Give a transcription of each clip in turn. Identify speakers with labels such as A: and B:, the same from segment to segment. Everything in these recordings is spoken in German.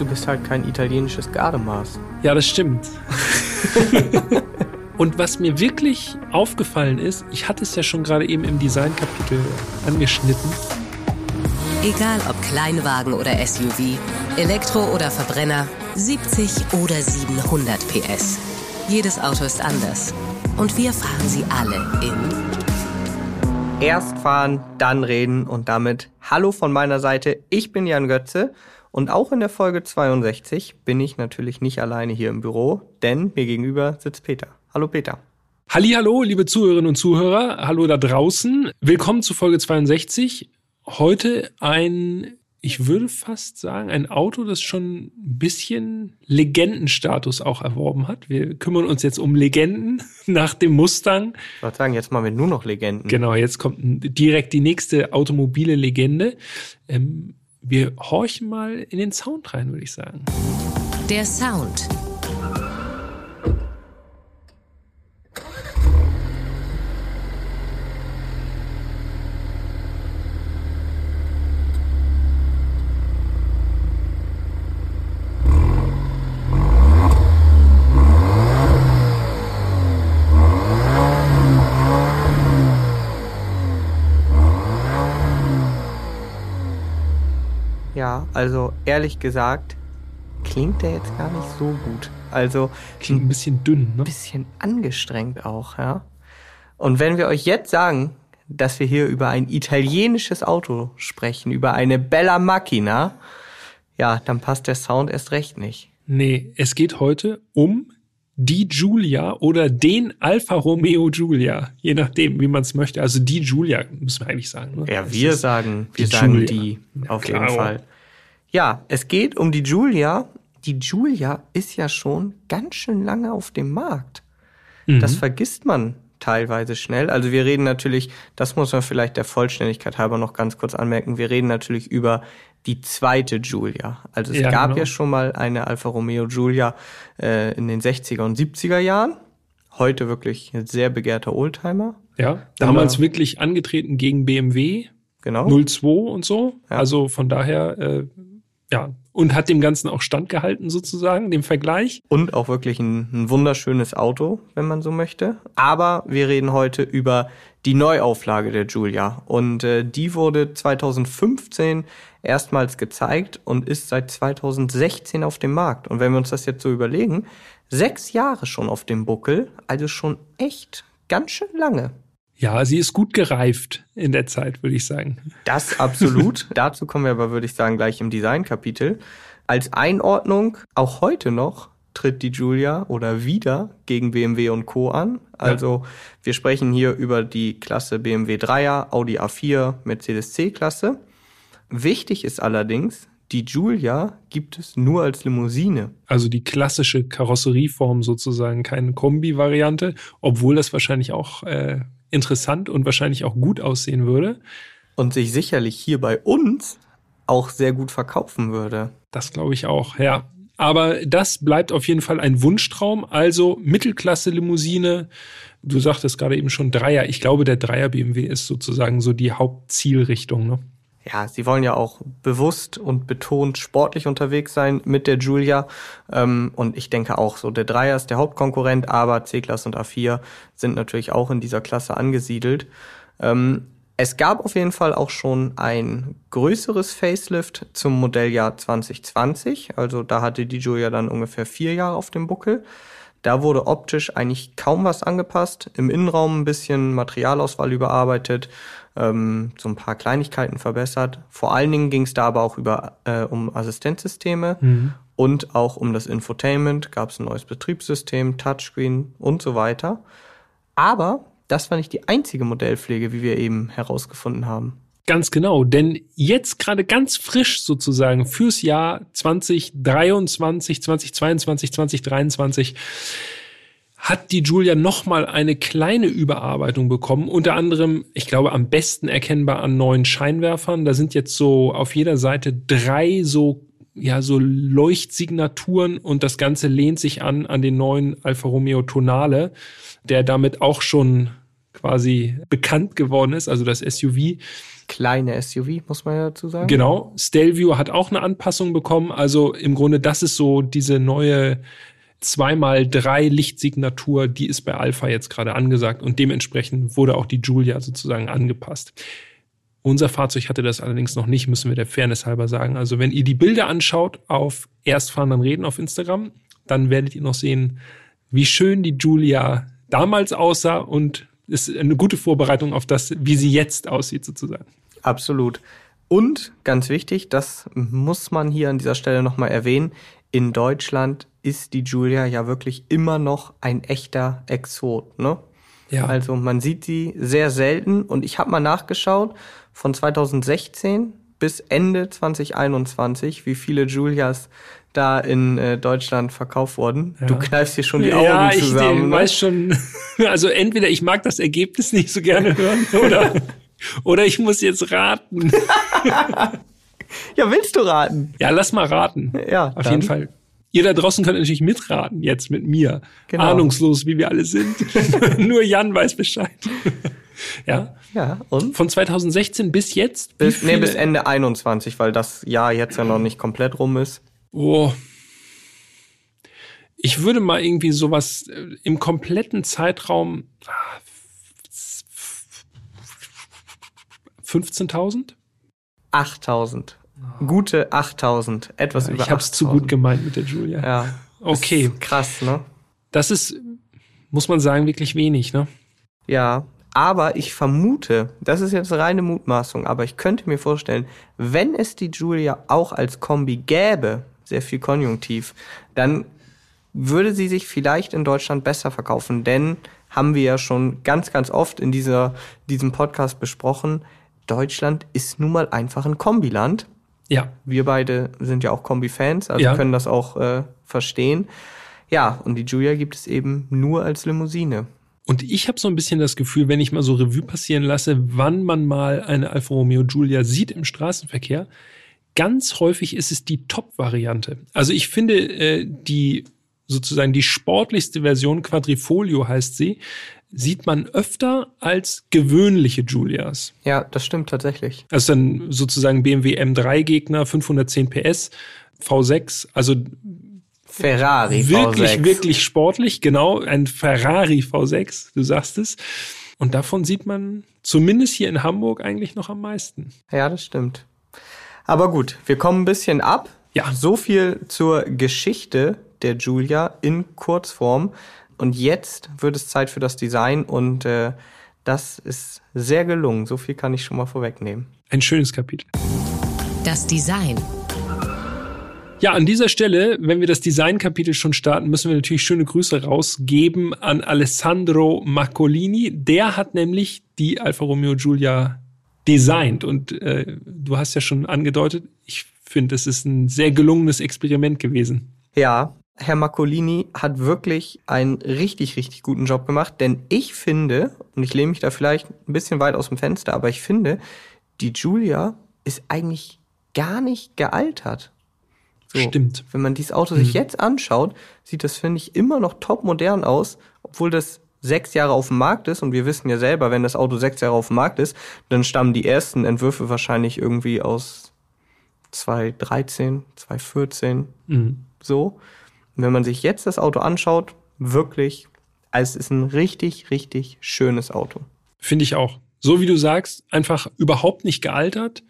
A: Du bist halt kein italienisches Gardemaß.
B: Ja, das stimmt. Und was mir wirklich aufgefallen ist, ich hatte es ja schon gerade eben im Designkapitel angeschnitten.
C: Egal ob Kleinwagen oder SUV, Elektro oder Verbrenner, 70 oder 700 PS. Jedes Auto ist anders. Und wir fahren sie alle in.
A: Erst fahren, dann reden und damit Hallo von meiner Seite. Ich bin Jan Götze und auch in der Folge 62 bin ich natürlich nicht alleine hier im Büro, denn mir gegenüber sitzt Peter. Hallo Peter.
B: Hallo, liebe Zuhörerinnen und Zuhörer. Hallo da draußen. Willkommen zu Folge 62. Heute ein, ich würde fast sagen, ein Auto, das schon ein bisschen Legendenstatus auch erworben hat. Wir kümmern uns jetzt um Legenden nach dem Mustang.
A: Ich würde sagen, jetzt machen wir nur noch Legenden.
B: Genau, jetzt kommt direkt die nächste automobile Legende. Ähm, wir horchen mal in den Sound rein, würde ich sagen.
C: Der Sound
A: Ja, also ehrlich gesagt, klingt der jetzt gar nicht so gut. Also
B: klingt ein bisschen dünn, ne?
A: Ein bisschen angestrengt auch, ja. Und wenn wir euch jetzt sagen, dass wir hier über ein italienisches Auto sprechen, über eine Bella Macchina, ja, dann passt der Sound erst recht nicht.
B: Nee, es geht heute um die Giulia oder den Alfa Romeo Giulia, je nachdem, wie man es möchte. Also die Giulia, müssen wir eigentlich sagen.
A: Ne? Ja, wir sagen, wir die sagen Giulia. die auf ja, jeden Fall. Ja, es geht um die Giulia. Die Giulia ist ja schon ganz schön lange auf dem Markt. Mhm. Das vergisst man teilweise schnell. Also wir reden natürlich, das muss man vielleicht der Vollständigkeit halber noch ganz kurz anmerken, wir reden natürlich über die zweite Giulia. Also es ja, gab genau. ja schon mal eine Alfa Romeo Giulia äh, in den 60er und 70er Jahren. Heute wirklich ein sehr begehrter Oldtimer.
B: Ja, damals Oder, wirklich angetreten gegen BMW. Genau. 02 und so. Ja. Also von daher äh, ja, und hat dem Ganzen auch standgehalten sozusagen, dem Vergleich.
A: Und auch wirklich ein, ein, wunderschönes Auto, wenn man so möchte. Aber wir reden heute über die Neuauflage der Giulia. Und äh, die wurde 2015 erstmals gezeigt und ist seit 2016 auf dem Markt. Und wenn wir uns das jetzt so überlegen, sechs Jahre schon auf dem Buckel, also schon echt ganz schön lange.
B: Ja, sie ist gut gereift in der Zeit, würde ich sagen.
A: Das absolut. Dazu kommen wir aber, würde ich sagen, gleich im Designkapitel. Als Einordnung, auch heute noch tritt die Julia oder wieder gegen BMW und Co. an. Also ja. wir sprechen hier über die Klasse BMW 3er, Audi A4, Mercedes C-Klasse. Wichtig ist allerdings, die Giulia gibt es nur als Limousine.
B: Also die klassische Karosserieform sozusagen, keine Kombi-Variante, obwohl das wahrscheinlich auch äh, interessant und wahrscheinlich auch gut aussehen würde.
A: Und sich sicherlich hier bei uns auch sehr gut verkaufen würde.
B: Das glaube ich auch, ja. Aber das bleibt auf jeden Fall ein Wunschtraum. Also Mittelklasse-Limousine. Du sagtest gerade eben schon Dreier. Ich glaube, der Dreier BMW ist sozusagen so die Hauptzielrichtung. Ne?
A: Ja, sie wollen ja auch bewusst und betont sportlich unterwegs sein mit der Julia. Ähm, und ich denke auch so, der Dreier ist der Hauptkonkurrent, aber C-Klasse und A4 sind natürlich auch in dieser Klasse angesiedelt. Ähm, es gab auf jeden Fall auch schon ein größeres Facelift zum Modelljahr 2020. Also da hatte die Julia dann ungefähr vier Jahre auf dem Buckel. Da wurde optisch eigentlich kaum was angepasst. Im Innenraum ein bisschen Materialauswahl überarbeitet, ähm, so ein paar Kleinigkeiten verbessert. Vor allen Dingen ging es da aber auch über, äh, um Assistenzsysteme mhm. und auch um das Infotainment. Gab es ein neues Betriebssystem, Touchscreen und so weiter. Aber das war nicht die einzige Modellpflege, wie wir eben herausgefunden haben.
B: Ganz genau, denn jetzt gerade ganz frisch sozusagen fürs Jahr 2023, 2022, 2023 hat die Julia nochmal eine kleine Überarbeitung bekommen. Unter anderem, ich glaube, am besten erkennbar an neuen Scheinwerfern. Da sind jetzt so auf jeder Seite drei so ja, so Leuchtsignaturen und das Ganze lehnt sich an an den neuen Alfa Romeo Tonale, der damit auch schon quasi bekannt geworden ist, also das SUV.
A: Kleine SUV, muss man ja dazu sagen.
B: Genau. Stelvio hat auch eine Anpassung bekommen. Also im Grunde, das ist so diese neue zweimal drei Lichtsignatur, die ist bei Alpha jetzt gerade angesagt und dementsprechend wurde auch die Julia sozusagen angepasst. Unser Fahrzeug hatte das allerdings noch nicht, müssen wir der Fairness halber sagen. Also wenn ihr die Bilder anschaut auf Erstfahren dann reden auf Instagram, dann werdet ihr noch sehen, wie schön die Julia damals aussah und ist eine gute Vorbereitung auf das, wie sie jetzt aussieht sozusagen.
A: Absolut. Und ganz wichtig, das muss man hier an dieser Stelle nochmal erwähnen, in Deutschland ist die Julia ja wirklich immer noch ein echter Exot, ne? Ja. Also man sieht sie sehr selten und ich habe mal nachgeschaut von 2016 bis Ende 2021, wie viele Julias da in äh, Deutschland verkauft wurden. Ja. Du kneifst hier schon die Augen ja, zusammen.
B: Ich
A: ne?
B: weiß schon, also entweder ich mag das Ergebnis nicht so gerne hören oder, oder ich muss jetzt raten.
A: ja, willst du raten?
B: Ja, lass mal raten.
A: Ja,
B: auf jeden Fall. Ihr da draußen könnt natürlich mitraten jetzt mit mir. Genau. Ahnungslos, wie wir alle sind. Nur Jan weiß Bescheid. ja.
A: Ja, und?
B: Von 2016 bis jetzt?
A: Bis, nee, bis Ende 21, weil das Jahr jetzt ja noch nicht komplett rum ist.
B: Oh. Ich würde mal irgendwie sowas äh, im kompletten Zeitraum 15.000?
A: 8.000. Gute 8000, etwas ja, über
B: Ich habe es zu gut gemeint mit der Julia.
A: Ja.
B: Okay.
A: Krass, ne?
B: Das ist, muss man sagen, wirklich wenig, ne?
A: Ja, aber ich vermute, das ist jetzt reine Mutmaßung, aber ich könnte mir vorstellen, wenn es die Julia auch als Kombi gäbe, sehr viel Konjunktiv, dann würde sie sich vielleicht in Deutschland besser verkaufen, denn haben wir ja schon ganz, ganz oft in dieser, diesem Podcast besprochen, Deutschland ist nun mal einfach ein Kombiland
B: ja.
A: Wir beide sind ja auch Kombi-Fans, also ja. können das auch äh, verstehen. Ja, und die Julia gibt es eben nur als Limousine.
B: Und ich habe so ein bisschen das Gefühl, wenn ich mal so Revue passieren lasse, wann man mal eine Alfa Romeo Giulia sieht im Straßenverkehr, ganz häufig ist es die Top-Variante. Also ich finde äh, die sozusagen die sportlichste Version, Quadrifolio heißt sie, sieht man öfter als gewöhnliche Julias.
A: Ja, das stimmt tatsächlich.
B: Also dann sozusagen BMW M3-Gegner, 510 PS, V6, also
A: Ferrari
B: wirklich,
A: V6.
B: wirklich sportlich, genau, ein Ferrari V6, du sagst es. Und davon sieht man zumindest hier in Hamburg eigentlich noch am meisten.
A: Ja, das stimmt. Aber gut, wir kommen ein bisschen ab.
B: Ja.
A: So viel zur Geschichte der Julia in Kurzform. Und jetzt wird es Zeit für das Design und äh, das ist sehr gelungen. So viel kann ich schon mal vorwegnehmen.
B: Ein schönes Kapitel.
C: Das Design.
B: Ja, an dieser Stelle, wenn wir das Designkapitel schon starten, müssen wir natürlich schöne Grüße rausgeben an Alessandro Maccolini. Der hat nämlich die Alfa Romeo Giulia designt und äh, du hast ja schon angedeutet, ich finde, es ist ein sehr gelungenes Experiment gewesen.
A: Ja, Herr Marcolini hat wirklich einen richtig, richtig guten Job gemacht, denn ich finde, und ich lehne mich da vielleicht ein bisschen weit aus dem Fenster, aber ich finde, die Julia ist eigentlich gar nicht gealtert.
B: So, Stimmt.
A: Wenn man dieses Auto mhm. sich jetzt anschaut, sieht das, finde ich, immer noch top modern aus, obwohl das sechs Jahre auf dem Markt ist und wir wissen ja selber, wenn das Auto sechs Jahre auf dem Markt ist, dann stammen die ersten Entwürfe wahrscheinlich irgendwie aus 2013, 2014, mhm. so. Und wenn man sich jetzt das Auto anschaut, wirklich, es ist ein richtig, richtig schönes Auto.
B: Finde ich auch. So wie du sagst, einfach überhaupt nicht gealtert.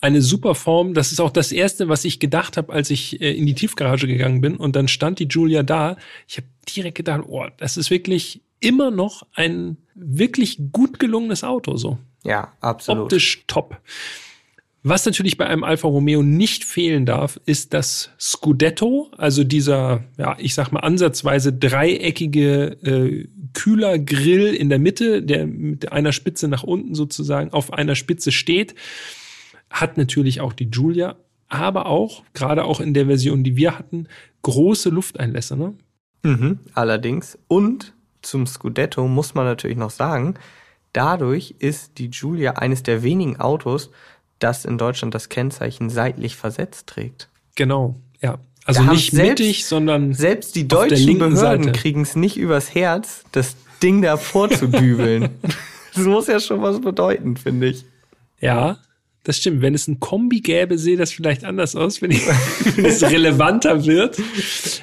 B: Eine super Form. Das ist auch das Erste, was ich gedacht habe, als ich äh, in die Tiefgarage gegangen bin. Und dann stand die Julia da. Ich habe direkt gedacht, oh, das ist wirklich immer noch ein wirklich gut gelungenes Auto. So.
A: Ja, absolut.
B: Optisch top. Was natürlich bei einem Alfa Romeo nicht fehlen darf, ist das Scudetto, also dieser, ja, ich sag mal ansatzweise dreieckige äh, Kühlergrill in der Mitte, der mit einer Spitze nach unten sozusagen auf einer Spitze steht, hat natürlich auch die Giulia, aber auch, gerade auch in der Version, die wir hatten, große Lufteinlässe, ne?
A: Mhm, allerdings. Und zum Scudetto muss man natürlich noch sagen, dadurch ist die Giulia eines der wenigen Autos, das in Deutschland das Kennzeichen seitlich versetzt trägt.
B: Genau, ja. Also nicht
A: selbst-
B: mittig, sondern
A: Selbst die deutschen Behörden kriegen es nicht übers Herz, das Ding da vorzudübeln. das muss ja schon was bedeuten, finde ich.
B: Ja, das stimmt. Wenn es ein Kombi gäbe, sähe das vielleicht anders aus, wenn, ich, wenn es relevanter wird.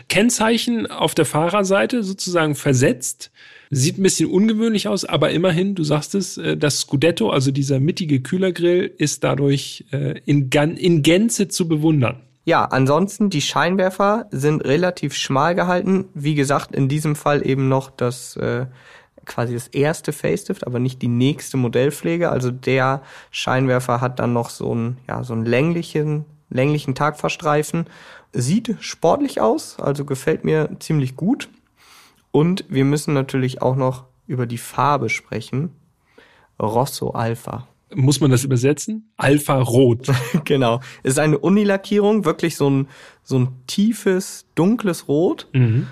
B: Kennzeichen auf der Fahrerseite sozusagen versetzt. Sieht ein bisschen ungewöhnlich aus, aber immerhin, du sagst es, äh, das Scudetto, also dieser mittige Kühlergrill, ist dadurch äh, in, in Gänze zu bewundern.
A: Ja, ansonsten die Scheinwerfer sind relativ schmal gehalten. Wie gesagt, in diesem Fall eben noch das äh, quasi das erste Facelift, aber nicht die nächste Modellpflege. Also der Scheinwerfer hat dann noch so einen ja so einen länglichen länglichen Tagfahrstreifen. Sieht sportlich aus, also gefällt mir ziemlich gut. Und wir müssen natürlich auch noch über die Farbe sprechen. Rosso Alpha.
B: Muss man das übersetzen? Alpha Rot.
A: genau. Ist eine Unilackierung, wirklich so ein, so ein tiefes, dunkles Rot.
B: Mhm.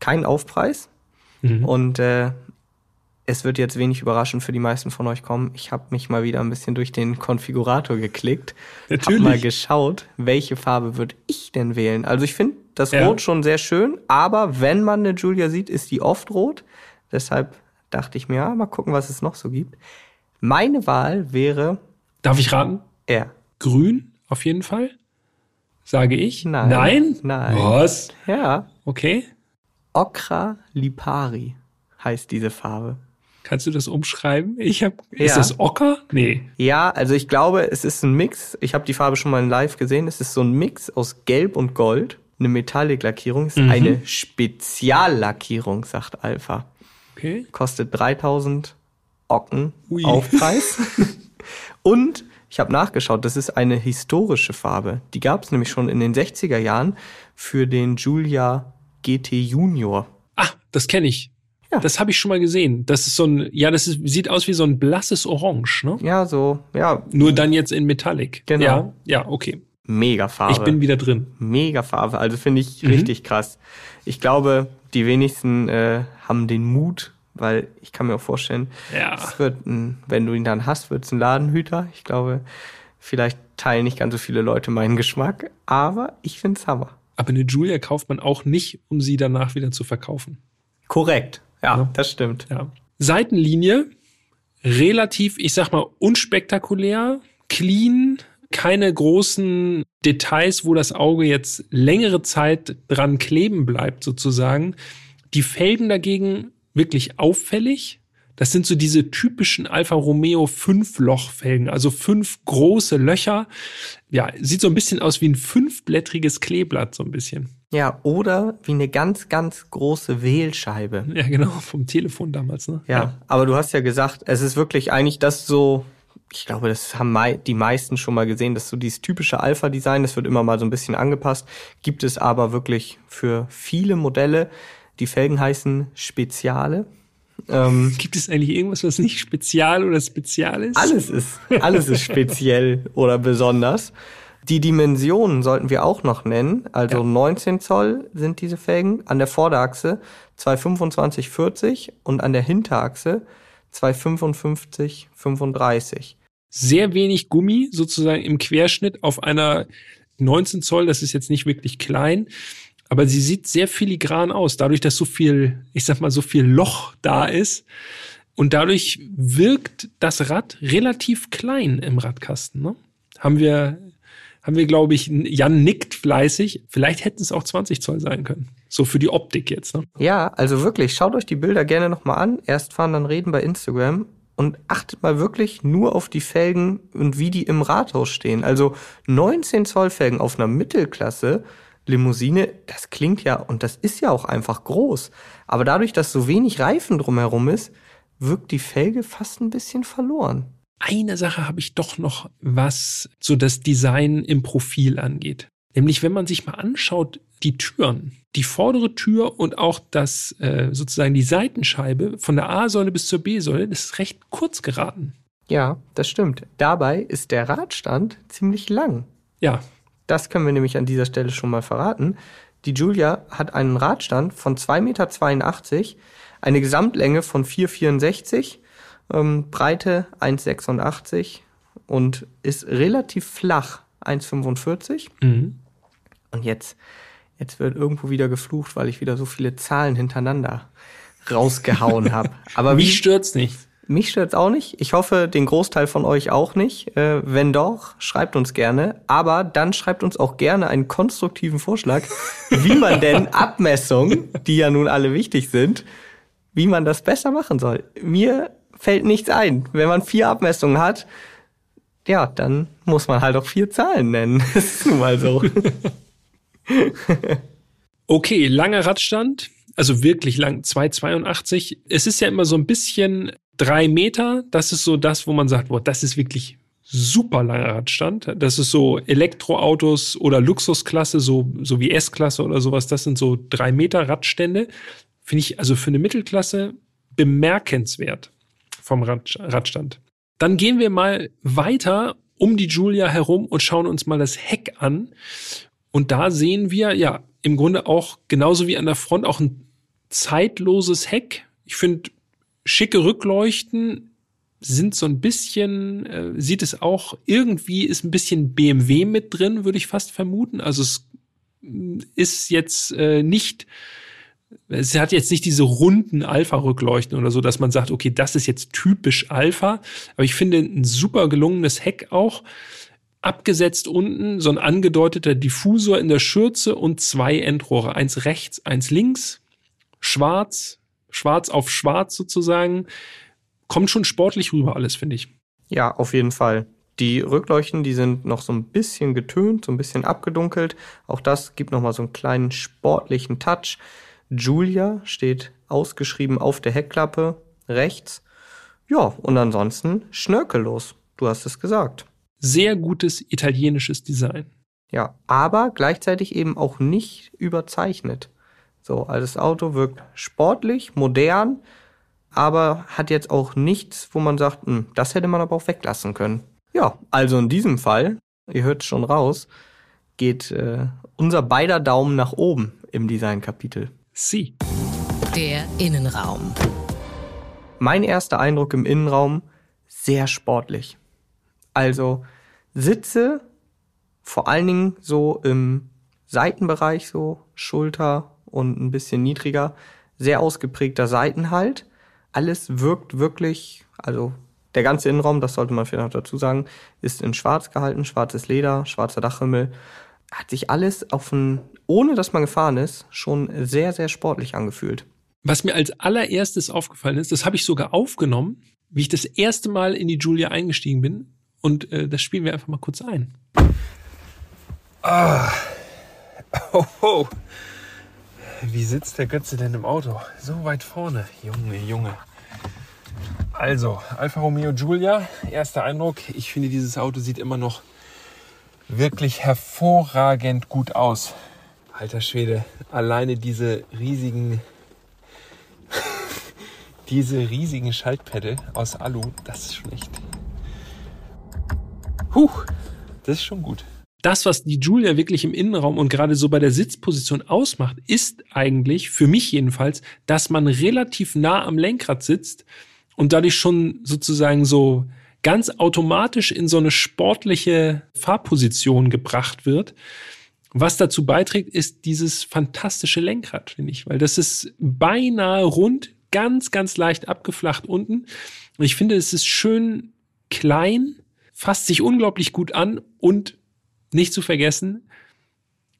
A: Kein Aufpreis.
B: Mhm.
A: Und äh, es wird jetzt wenig überraschend für die meisten von euch kommen. Ich habe mich mal wieder ein bisschen durch den Konfigurator geklickt. Hab
B: Natürlich.
A: mal geschaut, welche Farbe würde ich denn wählen. Also ich finde das
B: Ja.
A: Rot schon sehr schön, aber wenn man eine Julia sieht, ist die oft rot. Deshalb dachte ich mir, ja, mal gucken, was es noch so gibt. Meine Wahl wäre
B: Darf ich raten?
A: R.
B: Grün, auf jeden Fall. Sage ich.
A: Nein.
B: Nein?
A: Nein.
B: Was?
A: Ja,
B: Okay.
A: Okra Lipari heißt diese Farbe.
B: Kannst du das umschreiben? Ich. Ist
A: Ja.
B: das Ocker? Nee.
A: Ja, also ich glaube, es ist ein Mix. Ich habe die Farbe schon mal in live gesehen. Es ist so ein Mix aus Gelb und Gold. Eine Metallic-Lackierung. Es ist
B: Mhm.
A: eine Speziallackierung, sagt Alpha.
B: Okay.
A: Kostet 3000 Ocken
B: Ui.
A: Aufpreis. und ich habe nachgeschaut, das ist eine historische Farbe. Die gab es nämlich schon in den 60er Jahren für den Julia GT Junior.
B: Ah, das kenne ich.
A: Ja.
B: Das habe ich schon mal gesehen. Das ist so ein, ja, das ist, sieht aus wie so ein blasses Orange, ne?
A: Ja, so, ja,
B: Nur dann jetzt in Metallic.
A: Genau.
B: Ja, ja, okay.
A: mega Farbe.
B: Ich bin wieder drin.
A: Mega Farbe, also finde ich
B: Mhm.
A: richtig krass. Ich glaube, die wenigsten äh, haben den Mut, weil ich kann mir auch vorstellen,
B: Ja.
A: es wird ein, wenn du ihn dann hast, wird es ein Ladenhüter. Ich glaube, vielleicht teilen nicht ganz so viele Leute meinen Geschmack, aber ich finde es Hammer.
B: Aber eine Julia kauft man auch nicht, um sie danach wieder zu verkaufen.
A: Korrekt. Ja,
B: Ja.
A: das stimmt.
B: Ja. Seitenlinie, relativ, ich sag mal, unspektakulär, clean, keine großen Details, wo das Auge jetzt längere Zeit dran kleben bleibt, sozusagen. Die Felgen dagegen wirklich auffällig. Das sind so diese typischen Alfa Romeo Fünflochfelgen, also fünf große Löcher. Ja, sieht so ein bisschen aus wie ein fünfblättriges Kleeblatt, so ein bisschen.
A: Ja, oder wie eine ganz, ganz große Wählscheibe.
B: Ja, genau, vom Telefon damals, ne?
A: Ja, aber du hast ja gesagt, es ist wirklich eigentlich das so, ich glaube, das haben die meisten schon mal gesehen, das ist so dieses typische Alpha-Design, das wird immer mal so ein bisschen angepasst, gibt es aber wirklich für viele Modelle. Die Felgen heißen Speziale. Ähm,
B: Gibt es eigentlich irgendwas, was nicht spezial oder spezial ist?
A: alles ist, alles ist speziell oder besonders. Die Dimensionen sollten wir auch noch nennen. Also
B: Ja.
A: 19 Zoll sind diese Felgen an der Vorderachse, 225 40 und an der Hinterachse 255 35.
B: Sehr wenig Gummi sozusagen im Querschnitt auf einer 19 Zoll. Das ist jetzt nicht wirklich klein, aber sie sieht sehr filigran aus, dadurch, dass so viel, ich sag mal, so viel Loch da ist. Und dadurch wirkt das Rad relativ klein im Radkasten. Ne? Haben wir, haben wir, glaube ich, Jan nickt fleißig. Vielleicht hätten es auch 20 Zoll sein können. So für die Optik jetzt. Ne?
A: Ja, also wirklich, schaut euch die Bilder gerne nochmal an. Erst fahren, dann reden bei Instagram. Und achtet mal wirklich nur auf die Felgen und wie die im Rathaus stehen. Also 19 Zoll Felgen auf einer Mittelklasse Limousine, das klingt ja, und das ist ja auch einfach groß. Aber dadurch, dass so wenig Reifen drumherum ist, wirkt die Felge fast ein bisschen verloren.
B: Eine Sache habe ich doch noch, was so das Design im Profil angeht. Nämlich, wenn man sich mal anschaut, die Türen, die vordere Tür und auch das äh, sozusagen die Seitenscheibe von der A-Säule bis zur B-Säule, das ist recht kurz geraten.
A: Ja, das stimmt. Dabei ist der Radstand ziemlich lang.
B: Ja,
A: Das können wir nämlich an dieser Stelle schon mal verraten. Die Julia hat einen Radstand von 2,82 Meter, eine Gesamtlänge von 4,64, ähm, Breite 1,86 und ist relativ flach, 1,45.
B: mhm.
A: Und jetzt, Jetzt wird irgendwo wieder geflucht, weil ich wieder so viele Zahlen hintereinander rausgehauen habe.
B: Aber mich stört's nicht.
A: Mich stört's auch nicht. Ich hoffe, den Großteil von euch auch nicht. Äh, wenn doch, schreibt uns gerne. Aber dann schreibt uns auch gerne einen konstruktiven Vorschlag, wie man denn Abmessungen, die ja nun alle wichtig sind, wie man das besser machen soll. Mir fällt nichts ein. Wenn man vier Abmessungen hat, ja, dann muss man halt auch vier Zahlen nennen. Das ist nun mal so.
B: okay, langer Radstand. Also wirklich lang, 2,82. Es ist ja immer so ein bisschen drei Meter. Das ist so das, wo man sagt, boah, das ist wirklich super langer Radstand. Das ist so Elektroautos oder Luxusklasse, so, so wie S-Klasse oder sowas. Das sind so drei Meter Radstände. Finde ich also für eine Mittelklasse bemerkenswert vom Rad, Radstand. Dann gehen wir mal weiter um die Julia herum und schauen uns mal das Heck an. Und da sehen wir ja im Grunde auch genauso wie an der Front auch ein zeitloses Heck. Ich finde, schicke Rückleuchten sind so ein bisschen, äh, sieht es auch irgendwie, ist ein bisschen BMW mit drin, würde ich fast vermuten. Also es ist jetzt äh, nicht, es hat jetzt nicht diese runden Alpha-Rückleuchten oder so, dass man sagt, okay, das ist jetzt typisch Alpha. Aber ich finde ein super gelungenes Heck auch abgesetzt unten so ein angedeuteter Diffusor in der Schürze und zwei Endrohre. Eins rechts, eins links. Schwarz, schwarz auf schwarz sozusagen. Kommt schon sportlich rüber alles, finde ich.
A: Ja, auf jeden Fall. Die Rückleuchten, die sind noch so ein bisschen getönt, so ein bisschen abgedunkelt. Auch das gibt nochmal so einen kleinen sportlichen Touch. Julia steht ausgeschrieben auf der Heckklappe rechts. Ja, und ansonsten schnörkellos. Du hast es gesagt
B: sehr gutes italienisches Design.
A: Ja, aber gleichzeitig eben auch nicht überzeichnet. So, also das Auto wirkt sportlich, modern, aber hat jetzt auch nichts, wo man sagt, hm, das hätte man aber auch weglassen können. Ja, also in diesem Fall, ihr hört schon raus, geht äh, unser beider Daumen nach oben im Designkapitel.
B: Sie.
C: Der Innenraum.
A: Mein erster Eindruck im Innenraum, sehr sportlich. Also Sitze, vor allen Dingen so im Seitenbereich, so Schulter und ein bisschen niedriger, sehr ausgeprägter Seitenhalt. Alles wirkt wirklich, also der ganze Innenraum, das sollte man vielleicht noch dazu sagen, ist in schwarz gehalten, schwarzes Leder, schwarzer Dachhimmel. Hat sich alles auf ein, ohne dass man gefahren ist, schon sehr, sehr sportlich angefühlt.
B: Was mir als allererstes aufgefallen ist, das habe ich sogar aufgenommen, wie ich das erste Mal in die Julia eingestiegen bin. Und äh, das spielen wir einfach mal kurz ein.
D: Ah. Oh, oh. Wie sitzt der Götze denn im Auto? So weit vorne. Junge, Junge. Also, Alfa Romeo Giulia, erster Eindruck. Ich finde, dieses Auto sieht immer noch wirklich hervorragend gut aus. Alter Schwede, alleine diese riesigen, diese riesigen Schaltpedal aus Alu, das ist schon echt Puh, das ist schon gut.
B: Das, was die Julia wirklich im Innenraum und gerade so bei der Sitzposition ausmacht, ist eigentlich, für mich jedenfalls, dass man relativ nah am Lenkrad sitzt und dadurch schon sozusagen so ganz automatisch in so eine sportliche Fahrposition gebracht wird. Was dazu beiträgt, ist dieses fantastische Lenkrad, finde ich, weil das ist beinahe rund, ganz, ganz leicht abgeflacht unten. Und ich finde, es ist schön klein, fasst sich unglaublich gut an und nicht zu vergessen,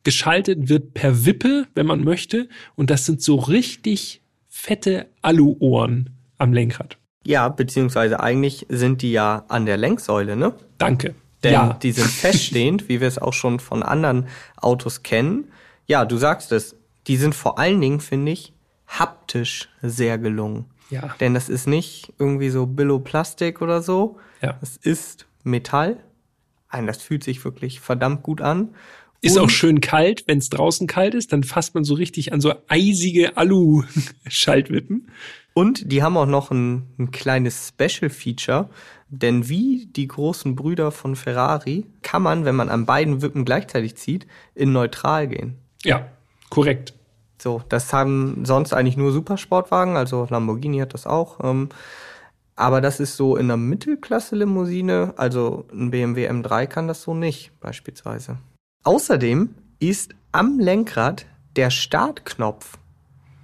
B: geschaltet wird per Wippe, wenn man möchte. Und das sind so richtig fette Alu-Ohren am Lenkrad.
A: Ja, beziehungsweise eigentlich sind die ja an der Lenksäule, ne?
B: Danke.
A: Denn ja. die sind feststehend, wie wir es auch schon von anderen Autos kennen. Ja, du sagst es, die sind vor allen Dingen, finde ich, haptisch sehr gelungen.
B: Ja.
A: Denn das ist nicht irgendwie so Billo-Plastik oder so.
B: Ja.
A: Es ist Metall. Ein, das fühlt sich wirklich verdammt gut an.
B: Ist und auch schön kalt, wenn es draußen kalt ist, dann fasst man so richtig an so eisige Alu-Schaltwippen.
A: Und die haben auch noch ein, ein kleines Special-Feature, denn wie die großen Brüder von Ferrari kann man, wenn man an beiden Wippen gleichzeitig zieht, in neutral gehen.
B: Ja, korrekt.
A: So, das haben sonst eigentlich nur Supersportwagen, also Lamborghini hat das auch. Ähm, aber das ist so in einer Mittelklasse-Limousine, also ein BMW M3 kann das so nicht, beispielsweise. Außerdem ist am Lenkrad der Startknopf.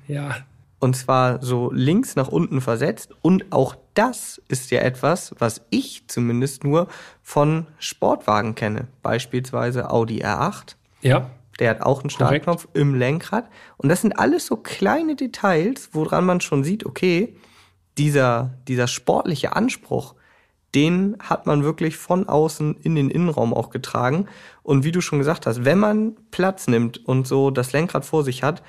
B: Ja.
A: Und zwar so links nach unten versetzt. Und auch das ist ja etwas, was ich zumindest nur von Sportwagen kenne. Beispielsweise Audi R8.
B: Ja.
A: Der hat auch einen Startknopf Korrekt. im Lenkrad. Und das sind alles so kleine Details, woran man schon sieht, okay, dieser, dieser sportliche Anspruch, den hat man wirklich von außen in den Innenraum auch getragen. Und wie du schon gesagt hast, wenn man Platz nimmt und so das Lenkrad vor sich hat,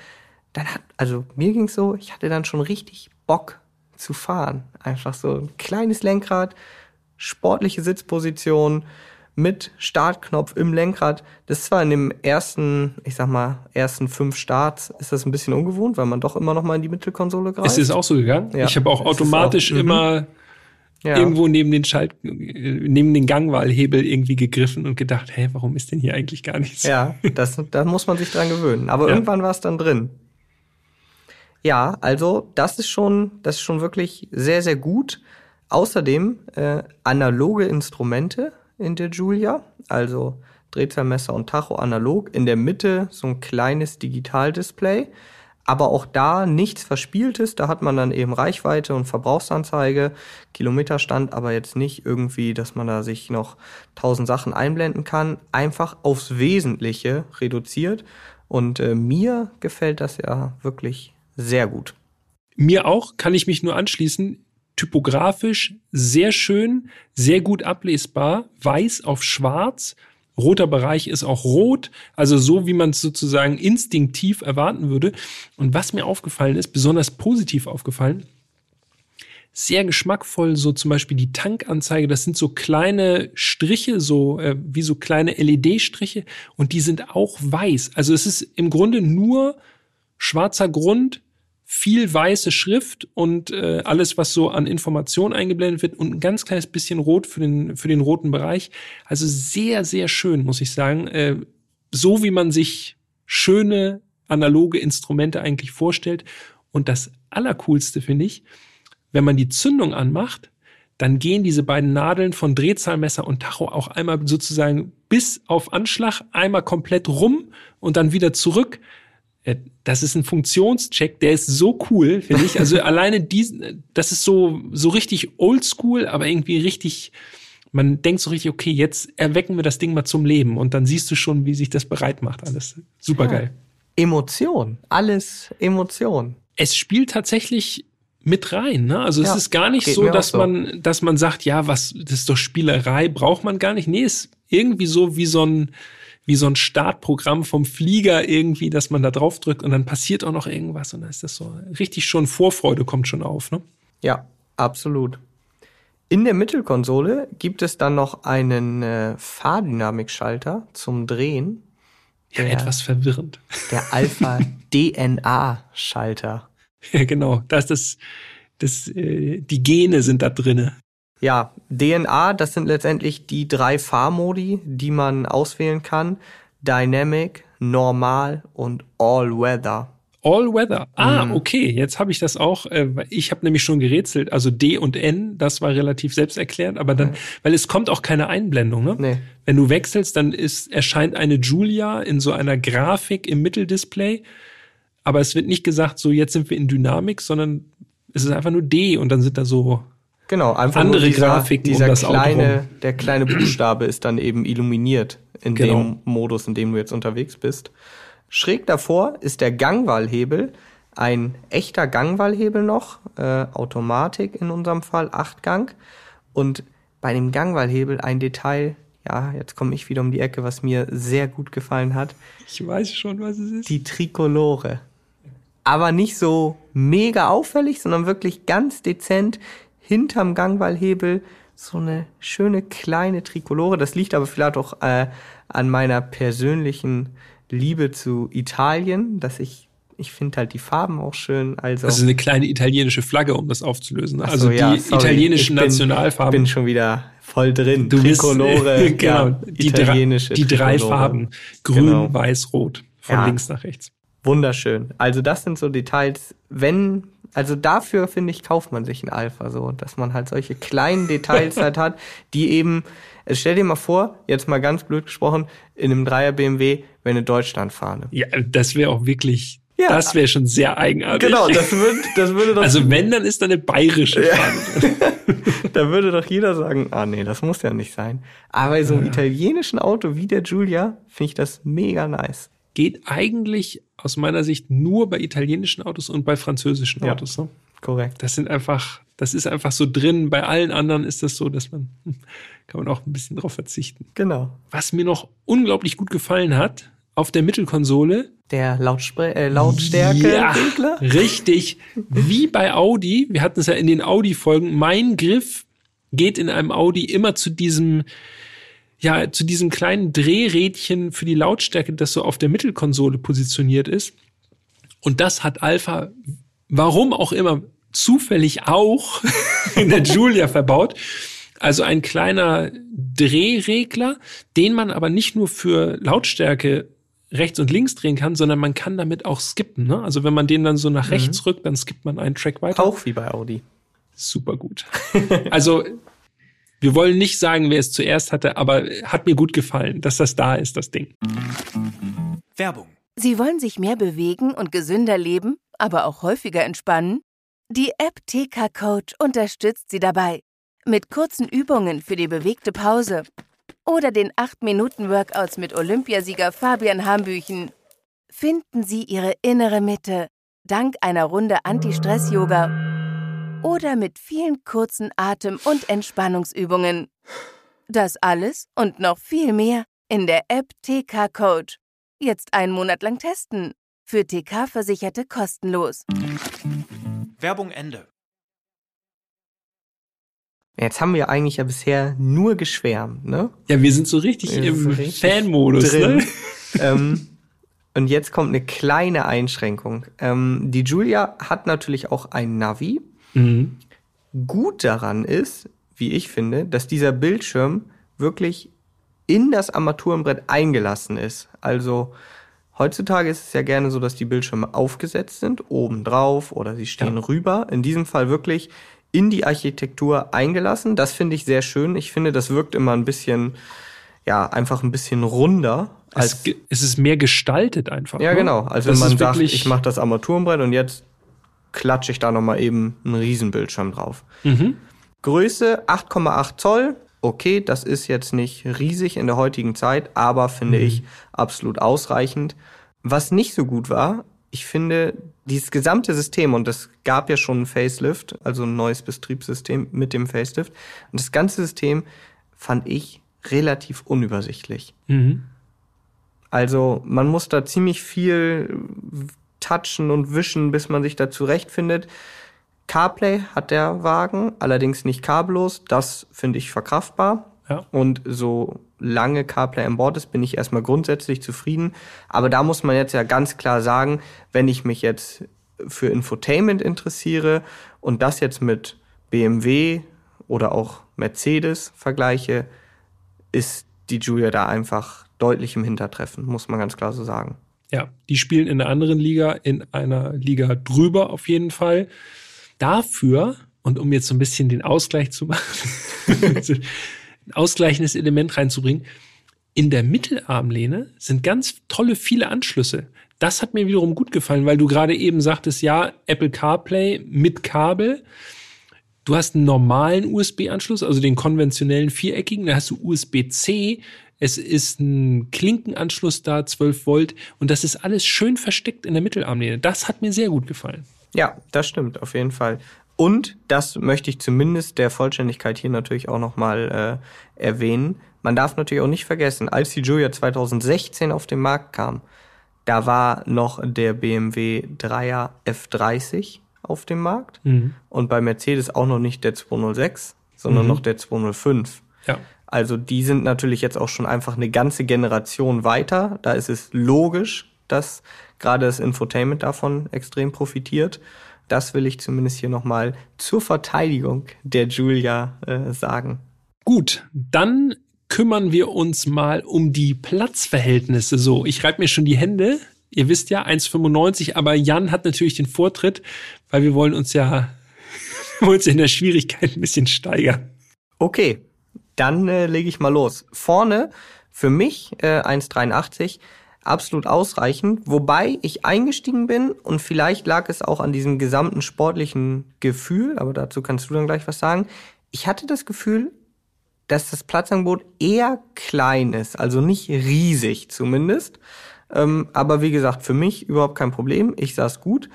A: dann hat, also mir ging's so, ich hatte dann schon richtig Bock zu fahren. Einfach so ein kleines Lenkrad, sportliche Sitzposition mit Startknopf im Lenkrad. Das ist zwar in dem ersten, ich sag mal, ersten fünf Starts ist das ein bisschen ungewohnt, weil man doch immer noch mal in die Mittelkonsole greift.
B: Es ist auch so gegangen. Ja, ich habe auch automatisch auch, immer mhm ja. irgendwo neben den Schalt, neben den Gangwahlhebel irgendwie gegriffen und gedacht, hä, warum ist denn hier eigentlich gar nichts?
A: Ja, das, da muss man sich dran gewöhnen. Aber ja. irgendwann war es dann drin. Ja, also das ist schon, das ist schon wirklich sehr, sehr gut. Außerdem äh, analoge Instrumente in der Julia, also Drehzahlmesser und Tacho analog. In der Mitte so ein kleines Digitaldisplay. Aber auch da nichts Verspieltes, da hat man dann eben Reichweite und Verbrauchsanzeige, Kilometerstand, aber jetzt nicht irgendwie, dass man da sich noch tausend Sachen einblenden kann. Einfach aufs Wesentliche reduziert. Und äh, mir gefällt das ja wirklich sehr gut.
B: Mir auch, kann ich mich nur anschließen. Typografisch sehr schön, sehr gut ablesbar, weiß auf schwarz Roter Bereich ist auch rot, also so, wie man es sozusagen instinktiv erwarten würde. Und was mir aufgefallen ist, besonders positiv aufgefallen, sehr geschmackvoll, so zum Beispiel die Tankanzeige, das sind so kleine Striche, so äh, wie so kleine LED-Striche und die sind auch weiß. Also es ist im Grunde nur schwarzer Grund, viel weiße Schrift und äh, alles, was so an Informationen eingeblendet wird und ein ganz kleines bisschen rot für den, für den roten Bereich. Also sehr, sehr schön, muss ich sagen. Äh, so wie man sich schöne analoge Instrumente eigentlich vorstellt. Und das Allercoolste finde ich, wenn man die Zündung anmacht, dann gehen diese beiden Nadeln von Drehzahlmesser und Tacho auch einmal sozusagen bis auf Anschlag, einmal komplett rum und dann wieder zurück. Äh, das ist ein Funktionscheck, der ist so cool, finde ich. Also alleine diesen, das ist so, so richtig oldschool, aber irgendwie richtig, man denkt so richtig, okay, jetzt erwecken wir das Ding mal zum Leben und dann siehst du schon, wie sich das bereit macht. Alles super geil.
A: Ja. Emotion, alles Emotion.
B: Es spielt tatsächlich mit rein. Ne? Also ja, es ist gar nicht so, dass so. man, dass man sagt, ja, was, das ist doch Spielerei, braucht man gar nicht. Nee, ist irgendwie so wie so ein, wie so ein Startprogramm vom Flieger irgendwie, dass man da drauf drückt und dann passiert auch noch irgendwas und dann ist das so richtig schon Vorfreude kommt schon auf, ne?
A: Ja, absolut. In der Mittelkonsole gibt es dann noch einen äh, Fahrdynamikschalter zum Drehen.
B: Ja, der, etwas verwirrend.
A: Der Alpha DNA Schalter.
B: Ja, genau. Da ist das, das, äh, die Gene sind da drinne.
A: Ja, DNA, das sind letztendlich die drei Fahrmodi, die man auswählen kann. Dynamic, Normal und All Weather.
B: All Weather. Ah, mhm. okay. Jetzt habe ich das auch. Äh, ich habe nämlich schon gerätselt. Also D und N, das war relativ selbsterklärend. Aber dann, mhm. weil es kommt auch keine Einblendung. Ne? Nee. Wenn du wechselst, dann ist erscheint eine Julia in so einer Grafik im Mitteldisplay. Aber es wird nicht gesagt, so jetzt sind wir in Dynamik, sondern es ist einfach nur D und dann sind da so
A: Genau, einfach
B: andere
A: nur dieser,
B: Grafik,
A: dieser um kleine, der kleine Buchstabe ist dann eben illuminiert in genau. dem Modus, in dem du jetzt unterwegs bist. Schräg davor ist der Gangwahlhebel, ein echter Gangwahlhebel noch, äh, Automatik in unserem Fall, Achtgang. Und bei dem Gangwahlhebel ein Detail, ja, jetzt komme ich wieder um die Ecke, was mir sehr gut gefallen hat.
B: Ich weiß schon, was es ist.
A: Die Trikolore. Aber nicht so mega auffällig, sondern wirklich ganz dezent hinterm Gangwallhebel so eine schöne kleine Trikolore. Das liegt aber vielleicht auch äh, an meiner persönlichen Liebe zu Italien, dass ich ich finde halt die Farben auch schön. Also
B: das ist eine kleine italienische Flagge, um das aufzulösen. So, also die ja, italienischen ich bin, Nationalfarben.
A: Ich bin schon wieder voll drin.
B: Du Trikolore, bist, genau, ja, die italienische
A: drei,
B: die drei Farben: Grün, genau. Weiß, Rot, von ja. links nach rechts.
A: wunderschön. Also das sind so Details, wenn, also dafür finde ich, kauft man sich ein Alpha so, dass man halt solche kleinen Details halt hat, die eben, also stell dir mal vor, jetzt mal ganz blöd gesprochen, in einem Dreier BMW wäre eine Deutschlandfahne.
B: Ja, das wäre auch wirklich, ja. das wäre schon sehr eigenartig.
A: Genau, das würde, das würde doch.
B: Also wenn, dann ist da eine bayerische Fahne.
A: Ja. da würde doch jeder sagen, ah nee, das muss ja nicht sein. Aber bei so einem ja. italienischen Auto wie der Giulia finde ich das mega nice.
B: Geht eigentlich aus meiner Sicht nur bei italienischen Autos und bei französischen ja. Autos. Ne?
A: Korrekt.
B: Das sind einfach, das ist einfach so drin. Bei allen anderen ist das so, dass man, kann man auch ein bisschen drauf verzichten.
A: Genau.
B: Was mir noch unglaublich gut gefallen hat, auf der Mittelkonsole.
A: Der Lautspre äh, Lautstärke
B: ja, Regler. Richtig. Wie bei Audi. Wir hatten es ja in den Audi-Folgen. Mein Griff geht in einem Audi immer zu diesem, ja, zu diesem kleinen Drehrädchen für die Lautstärke, das so auf der Mittelkonsole positioniert ist. Und das hat Alpha, warum auch immer, zufällig auch in der Giulia verbaut. Also ein kleiner Drehregler, den man aber nicht nur für Lautstärke rechts und links drehen kann, sondern man kann damit auch skippen. Ne? Also wenn man den dann so nach mhm. rechts rückt, dann skippt man einen Track weiter.
A: Auch wie bei Audi.
B: Super gut. also wir wollen nicht sagen, wer es zuerst hatte, aber hat mir gut gefallen, dass das da ist, das Ding.
E: Werbung. Sie wollen sich mehr bewegen und gesünder leben, aber auch häufiger entspannen? Die App TK Coach unterstützt Sie dabei. Mit kurzen Übungen für die bewegte Pause oder den 8-Minuten-Workouts mit Olympiasieger Fabian Hambüchen finden Sie Ihre innere Mitte dank einer Runde Anti-Stress-Yoga oder mit vielen kurzen Atem- und Entspannungsübungen. Das alles und noch viel mehr in der App TK Coach. Jetzt einen Monat lang testen. Für TK-Versicherte kostenlos.
F: Werbung Ende.
A: Jetzt haben wir eigentlich ja bisher nur geschwärmt, ne?
B: Ja, wir sind so richtig wir im so Fan-Modus, ne?
A: ähm, und jetzt kommt eine kleine Einschränkung. Ähm, die Julia hat natürlich auch ein Navi. Mhm. Gut daran ist, wie ich finde, dass dieser Bildschirm wirklich in das Armaturenbrett eingelassen ist. Also heutzutage ist es ja gerne so, dass die Bildschirme aufgesetzt sind, oben drauf oder sie stehen ja. rüber. In diesem Fall wirklich in die Architektur eingelassen. Das finde ich sehr schön. Ich finde, das wirkt immer ein bisschen, ja, einfach ein bisschen runder.
B: Als es, es ist mehr gestaltet einfach.
A: Ja, ne? genau. Also wenn man sagt, ich mache das Armaturenbrett und jetzt klatsche ich da nochmal eben einen Riesenbildschirm drauf. Mhm. Größe 8,8 Zoll. Okay, das ist jetzt nicht riesig in der heutigen Zeit, aber finde mhm. ich absolut ausreichend. Was nicht so gut war, ich finde, dieses gesamte System, und es gab ja schon ein Facelift, also ein neues Betriebssystem mit dem Facelift, und das ganze System fand ich relativ unübersichtlich. Mhm. Also man muss da ziemlich viel touchen und wischen, bis man sich da zurechtfindet. CarPlay hat der Wagen, allerdings nicht kabellos. Das finde ich verkraftbar. Ja. Und so lange CarPlay an Bord ist, bin ich erstmal grundsätzlich zufrieden. Aber da muss man jetzt ja ganz klar sagen, wenn ich mich jetzt für Infotainment interessiere und das jetzt mit BMW oder auch Mercedes vergleiche, ist die Julia da einfach deutlich im Hintertreffen, muss man ganz klar so sagen.
B: Ja, die spielen in einer anderen Liga, in einer Liga drüber auf jeden Fall. Dafür, und um jetzt so ein bisschen den Ausgleich zu machen, ein ausgleichendes Element reinzubringen. In der Mittelarmlehne sind ganz tolle viele Anschlüsse. Das hat mir wiederum gut gefallen, weil du gerade eben sagtest, ja, Apple CarPlay mit Kabel. Du hast einen normalen USB-Anschluss, also den konventionellen viereckigen, da hast du USB-C, es ist ein Klinkenanschluss da, 12 Volt und das ist alles schön versteckt in der Mittelarmlehne. Das hat mir sehr gut gefallen.
A: Ja, das stimmt, auf jeden Fall. Und das möchte ich zumindest der Vollständigkeit hier natürlich auch nochmal äh, erwähnen. Man darf natürlich auch nicht vergessen, als die Julia 2016 auf den Markt kam, da war noch der BMW 3er F30 auf dem Markt mhm. und bei Mercedes auch noch nicht der 206, sondern mhm. noch der 205. Ja. Also die sind natürlich jetzt auch schon einfach eine ganze Generation weiter. Da ist es logisch, dass gerade das Infotainment davon extrem profitiert. Das will ich zumindest hier nochmal zur Verteidigung der Julia äh, sagen.
B: Gut, dann kümmern wir uns mal um die Platzverhältnisse. So, ich reibe mir schon die Hände. Ihr wisst ja, 1,95, aber Jan hat natürlich den Vortritt, weil wir wollen uns ja, wir wollen uns in der Schwierigkeit ein bisschen steigern.
A: Okay, dann äh, lege ich mal los. Vorne für mich äh, 1,83 absolut ausreichend, wobei ich eingestiegen bin und vielleicht lag es auch an diesem gesamten sportlichen Gefühl, aber dazu kannst du dann gleich was sagen. Ich hatte das Gefühl, dass das Platzangebot eher klein ist, also nicht riesig zumindest. Ähm, aber wie gesagt, für mich überhaupt kein Problem. Ich saß gut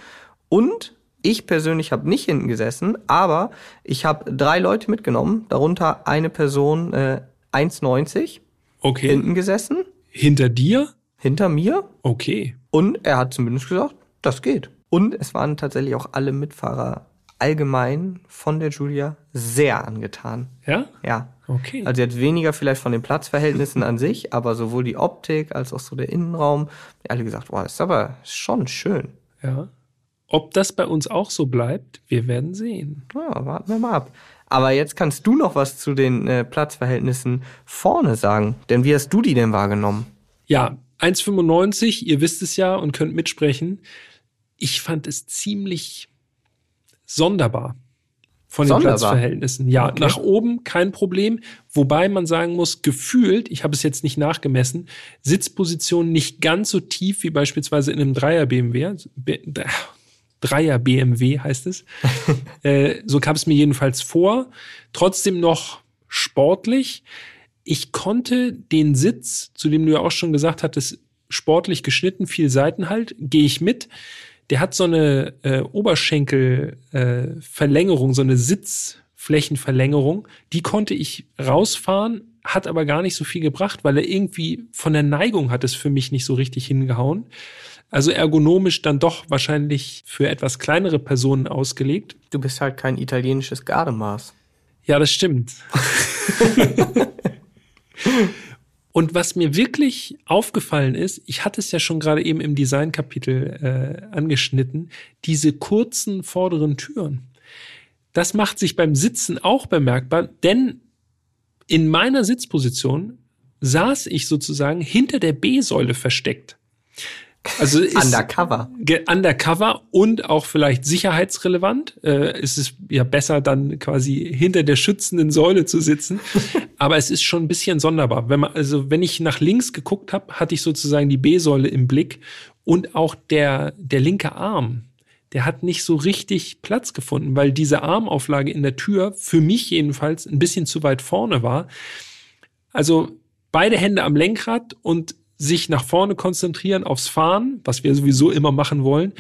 A: und ich persönlich habe nicht hinten gesessen, aber ich habe drei Leute mitgenommen, darunter eine Person äh, 1,90
B: Okay.
A: hinten gesessen,
B: Hinter dir?
A: hinter mir
B: Okay.
A: und er hat zumindest gesagt, das geht. Und es waren tatsächlich auch alle Mitfahrer allgemein von der Julia sehr angetan.
B: Ja?
A: Ja.
B: Okay.
A: Also jetzt weniger vielleicht von den Platzverhältnissen an sich, aber sowohl die Optik als auch so der Innenraum, die alle gesagt, boah, ist aber schon schön.
B: ja. Ob das bei uns auch so bleibt, wir werden sehen.
A: Ja, warten wir mal ab. Aber jetzt kannst du noch was zu den äh, Platzverhältnissen vorne sagen. Denn wie hast du die denn wahrgenommen?
B: Ja, 1,95, ihr wisst es ja und könnt mitsprechen. Ich fand es ziemlich sonderbar von den
A: Sonderbar?
B: Platzverhältnissen. Ja,
A: Okay.
B: nach oben kein Problem. Wobei man sagen muss, gefühlt, ich habe es jetzt nicht nachgemessen, Sitzposition nicht ganz so tief wie beispielsweise in einem Dreier BMW. Dreier BMW heißt es. äh, so kam es mir jedenfalls vor. Trotzdem noch sportlich. Ich konnte den Sitz, zu dem du ja auch schon gesagt hattest, sportlich geschnitten, viel Seitenhalt, gehe ich mit. Der hat so eine äh, Oberschenkelverlängerung, äh, so eine Sitzflächenverlängerung. Die konnte ich rausfahren, hat aber gar nicht so viel gebracht, weil er irgendwie von der Neigung hat es für mich nicht so richtig hingehauen. Also ergonomisch dann doch wahrscheinlich für etwas kleinere Personen ausgelegt.
A: Du bist halt kein italienisches Gardemaß.
B: Ja, das stimmt. Und was mir wirklich aufgefallen ist, ich hatte es ja schon gerade eben im Designkapitel äh, angeschnitten, diese kurzen vorderen Türen. Das macht sich beim Sitzen auch bemerkbar, denn in meiner Sitzposition saß ich sozusagen hinter der B-Säule versteckt. Also ist,
A: Undercover.
B: Undercover und auch vielleicht sicherheitsrelevant. Äh, es ist ja besser, dann quasi hinter der schützenden Säule zu sitzen. Aber es ist schon ein bisschen sonderbar. Wenn man, also wenn ich nach links geguckt habe, hatte ich sozusagen die B-Säule im Blick und auch der, der linke Arm. Der hat nicht so richtig Platz gefunden, weil diese Armauflage in der Tür für mich jedenfalls ein bisschen zu weit vorne war. Also beide Hände am Lenkrad und sich nach vorne konzentrieren aufs Fahren, was wir sowieso immer machen wollen,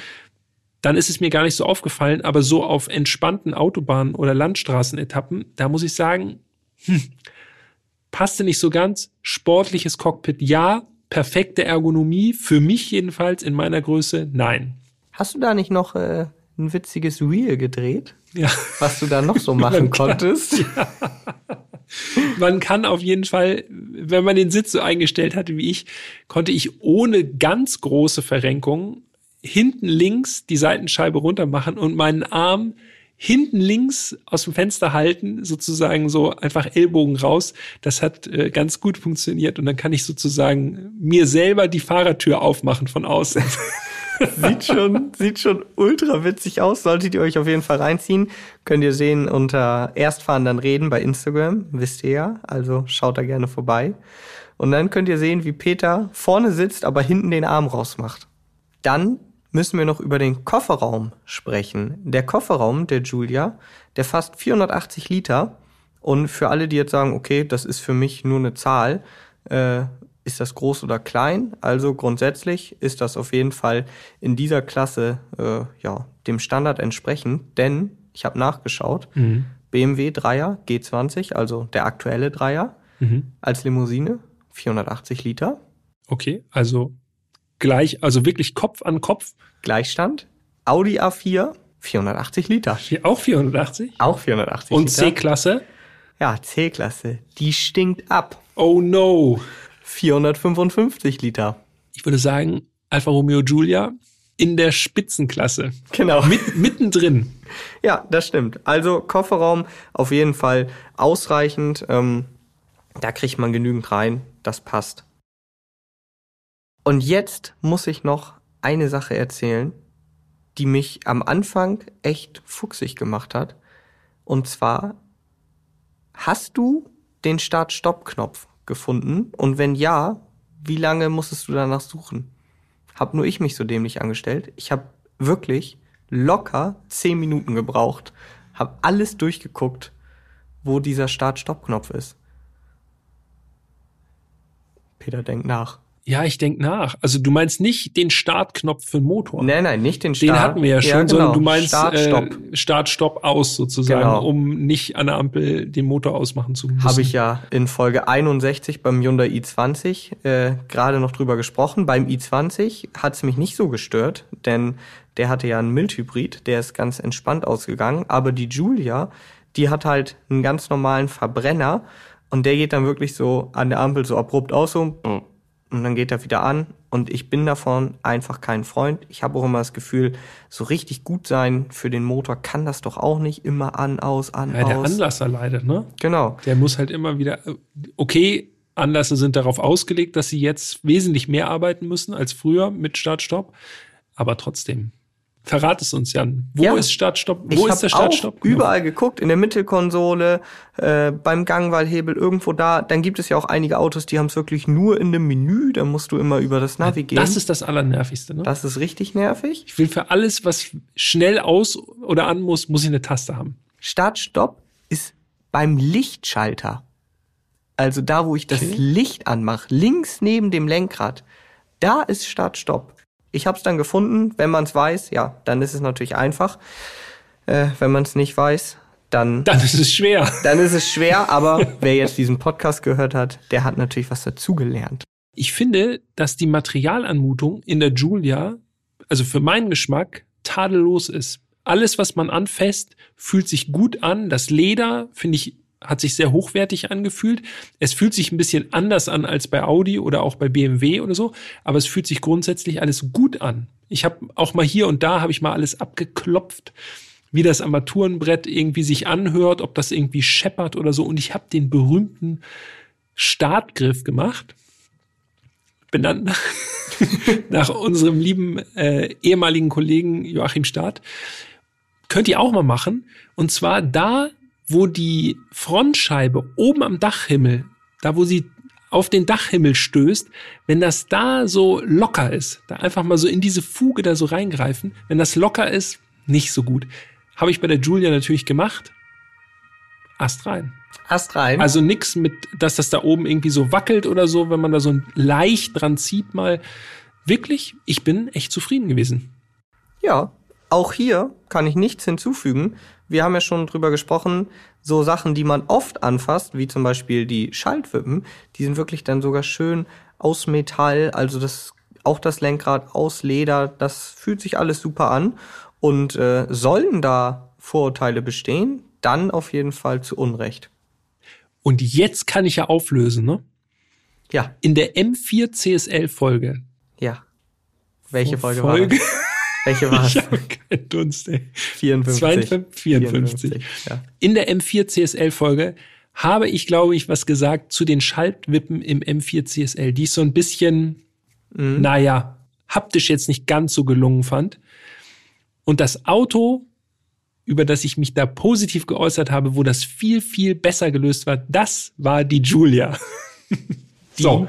B: dann ist es mir gar nicht so aufgefallen, aber so auf entspannten Autobahnen oder Landstraßenetappen, da muss ich sagen, hm, passte nicht so ganz. Sportliches Cockpit, ja. Perfekte Ergonomie, für mich jedenfalls in meiner Größe, nein.
A: Hast du da nicht noch äh, ein witziges Reel gedreht,
B: Ja.
A: was du da noch so machen konntest?
B: Man kann auf jeden Fall, wenn man den Sitz so eingestellt hatte wie ich, konnte ich ohne ganz große Verrenkung hinten links die Seitenscheibe runter machen und meinen Arm hinten links aus dem Fenster halten, sozusagen so einfach Ellbogen raus. Das hat äh, ganz gut funktioniert und dann kann ich sozusagen mir selber die Fahrertür aufmachen von außen.
A: sieht schon, sieht schon ultra witzig aus. Solltet ihr euch auf jeden Fall reinziehen. Könnt ihr sehen unter Erstfahren dann reden bei Instagram. Wisst ihr ja. Also schaut da gerne vorbei. Und dann könnt ihr sehen, wie Peter vorne sitzt, aber hinten den Arm rausmacht. Dann müssen wir noch über den Kofferraum sprechen. Der Kofferraum der Julia, der fasst 480 Liter. Und für alle, die jetzt sagen, okay, das ist für mich nur eine Zahl, äh, ist das groß oder klein? Also grundsätzlich ist das auf jeden Fall in dieser Klasse äh, ja dem Standard entsprechend, denn ich habe nachgeschaut, BMW 3er G20, also der aktuelle Dreier als Limousine 480 Liter,
B: Okay, also gleich, also wirklich Kopf an Kopf.
A: Gleichstand. Audi A4 480 Liter,
B: auch 480.
A: auch 480
B: Und
A: Liter.
B: C-Klasse.
A: Ja, C-Klasse, die stinkt ab.
B: Oh no.
A: 455 Liter.
B: Ich würde sagen, Alfa Romeo Giulia in der Spitzenklasse.
A: Genau.
B: Mit, mittendrin.
A: Ja, das stimmt. Also Kofferraum auf jeden Fall ausreichend. Ähm, da kriegt man genügend rein. Das passt. Und jetzt muss ich noch eine Sache erzählen, die mich am Anfang echt fuchsig gemacht hat. Und zwar, hast du den Start-Stopp-Knopf gefunden? Und wenn ja, wie lange musstest du danach suchen? Hab nur ich mich so dämlich angestellt. Ich habe wirklich locker zehn Minuten gebraucht, habe alles durchgeguckt, wo dieser Start-Stopp-Knopf ist. Peter denkt nach.
B: Ja, ich denk nach. Also du meinst nicht den Startknopf für den Motor.
A: Nein, nein, nicht den Start.
B: Den hatten wir ja schon,
A: ja, genau.
B: sondern du meinst
A: Start, Stopp.
B: Äh, Start, Stopp aus sozusagen,
A: Genau.
B: um nicht an der Ampel den Motor ausmachen zu müssen.
A: Habe ich ja in Folge 61 beim Hyundai i20 äh, gerade noch drüber gesprochen. Beim i20 hat es mich nicht so gestört, denn der hatte ja einen Mildhybrid, der ist ganz entspannt ausgegangen. Aber die Julia, die hat halt einen ganz normalen Verbrenner und der geht dann wirklich so an der Ampel so abrupt aus so und dann geht er wieder an und ich bin davon einfach kein Freund. Ich habe auch immer das Gefühl, so richtig gut sein für den Motor kann das doch auch nicht immer an, aus, an,
B: ja, der
A: aus.
B: Anlasser leidet, ne?
A: Genau.
B: Der muss halt immer wieder, okay, Anlasser sind darauf ausgelegt, dass sie jetzt wesentlich mehr arbeiten müssen als früher mit Start-Stopp. Aber trotzdem. Verrat es uns, Jan. Wo
A: Ja.
B: ist Start-Stopp?
A: Ich
B: Wo
A: hab
B: ist der Start-Stopp?
A: Auch überall geguckt, in der Mittelkonsole, äh, beim Gangwallhebel, irgendwo da. Dann gibt es ja auch einige Autos, die haben es wirklich nur in dem Menü. Da musst du immer über das Navi gehen.
B: Das ist das Allernervigste, ne?
A: das ist richtig nervig.
B: Ich will für alles, was schnell aus oder an muss, muss ich eine Taste haben.
A: Start-Stopp ist beim Lichtschalter. Also da, wo ich das
B: Okay.
A: Licht anmache, links neben dem Lenkrad, da ist Start-Stopp. Ich habe es dann gefunden. Wenn man es weiß, ja, dann ist es natürlich einfach. Äh, wenn man es nicht weiß, dann
B: Dann ist es schwer.
A: dann ist es schwer, aber wer jetzt diesen Podcast gehört hat, der hat natürlich was dazugelernt.
B: Ich finde, dass die Materialanmutung in der Julia, also für meinen Geschmack, tadellos ist. Alles, was man anfasst, fühlt sich gut an. Das Leder, finde ich, hat sich sehr hochwertig angefühlt. Es fühlt sich ein bisschen anders an als bei Audi oder auch bei BMW oder so, aber es fühlt sich grundsätzlich alles gut an. Ich habe auch mal hier und da habe ich mal alles abgeklopft, wie das Armaturenbrett irgendwie sich anhört, ob das irgendwie scheppert oder so. Und ich habe den berühmten Startgriff gemacht benannt nach, nach unserem lieben äh, ehemaligen Kollegen Joachim Staat. Könnt ihr auch mal machen. Und zwar da, wo die Frontscheibe oben am Dachhimmel, da wo sie auf den Dachhimmel stößt, wenn das da so locker ist, da einfach mal so in diese Fuge da so reingreifen, wenn das locker ist, nicht so gut. Habe ich bei der Julia natürlich gemacht. Ast rein.
A: Ast rein.
B: Also nix mit, dass das da oben irgendwie so wackelt oder so, wenn man da so leicht dran zieht mal. Wirklich, ich bin echt zufrieden gewesen.
A: ja, auch hier kann ich nichts hinzufügen. Wir haben ja schon drüber gesprochen, so Sachen, die man oft anfasst, wie zum Beispiel die Schaltwippen, die sind wirklich dann sogar schön aus Metall, also das auch das Lenkrad aus Leder, das fühlt sich alles super an. Und äh, sollen da Vorurteile bestehen, dann auf jeden Fall zu Unrecht.
B: Und jetzt kann ich ja auflösen, ne?
A: Ja,
B: In der M4 CSL Folge.
A: ja. Welche Folge,
B: Folge?
A: war das? Welche war es?
B: Ich habe keinen Dunst, ey.
A: 54.
B: 52, 54.
A: Ja.
B: In der M4 CSL Folge habe ich, glaube ich, was gesagt zu den Schaltwippen im M4 CSL, die ich so ein bisschen, naja, haptisch jetzt nicht ganz so gelungen fand. Und das Auto, über das ich mich da positiv geäußert habe, wo das viel, viel besser gelöst war, das war die Julia.
A: Die,
B: So.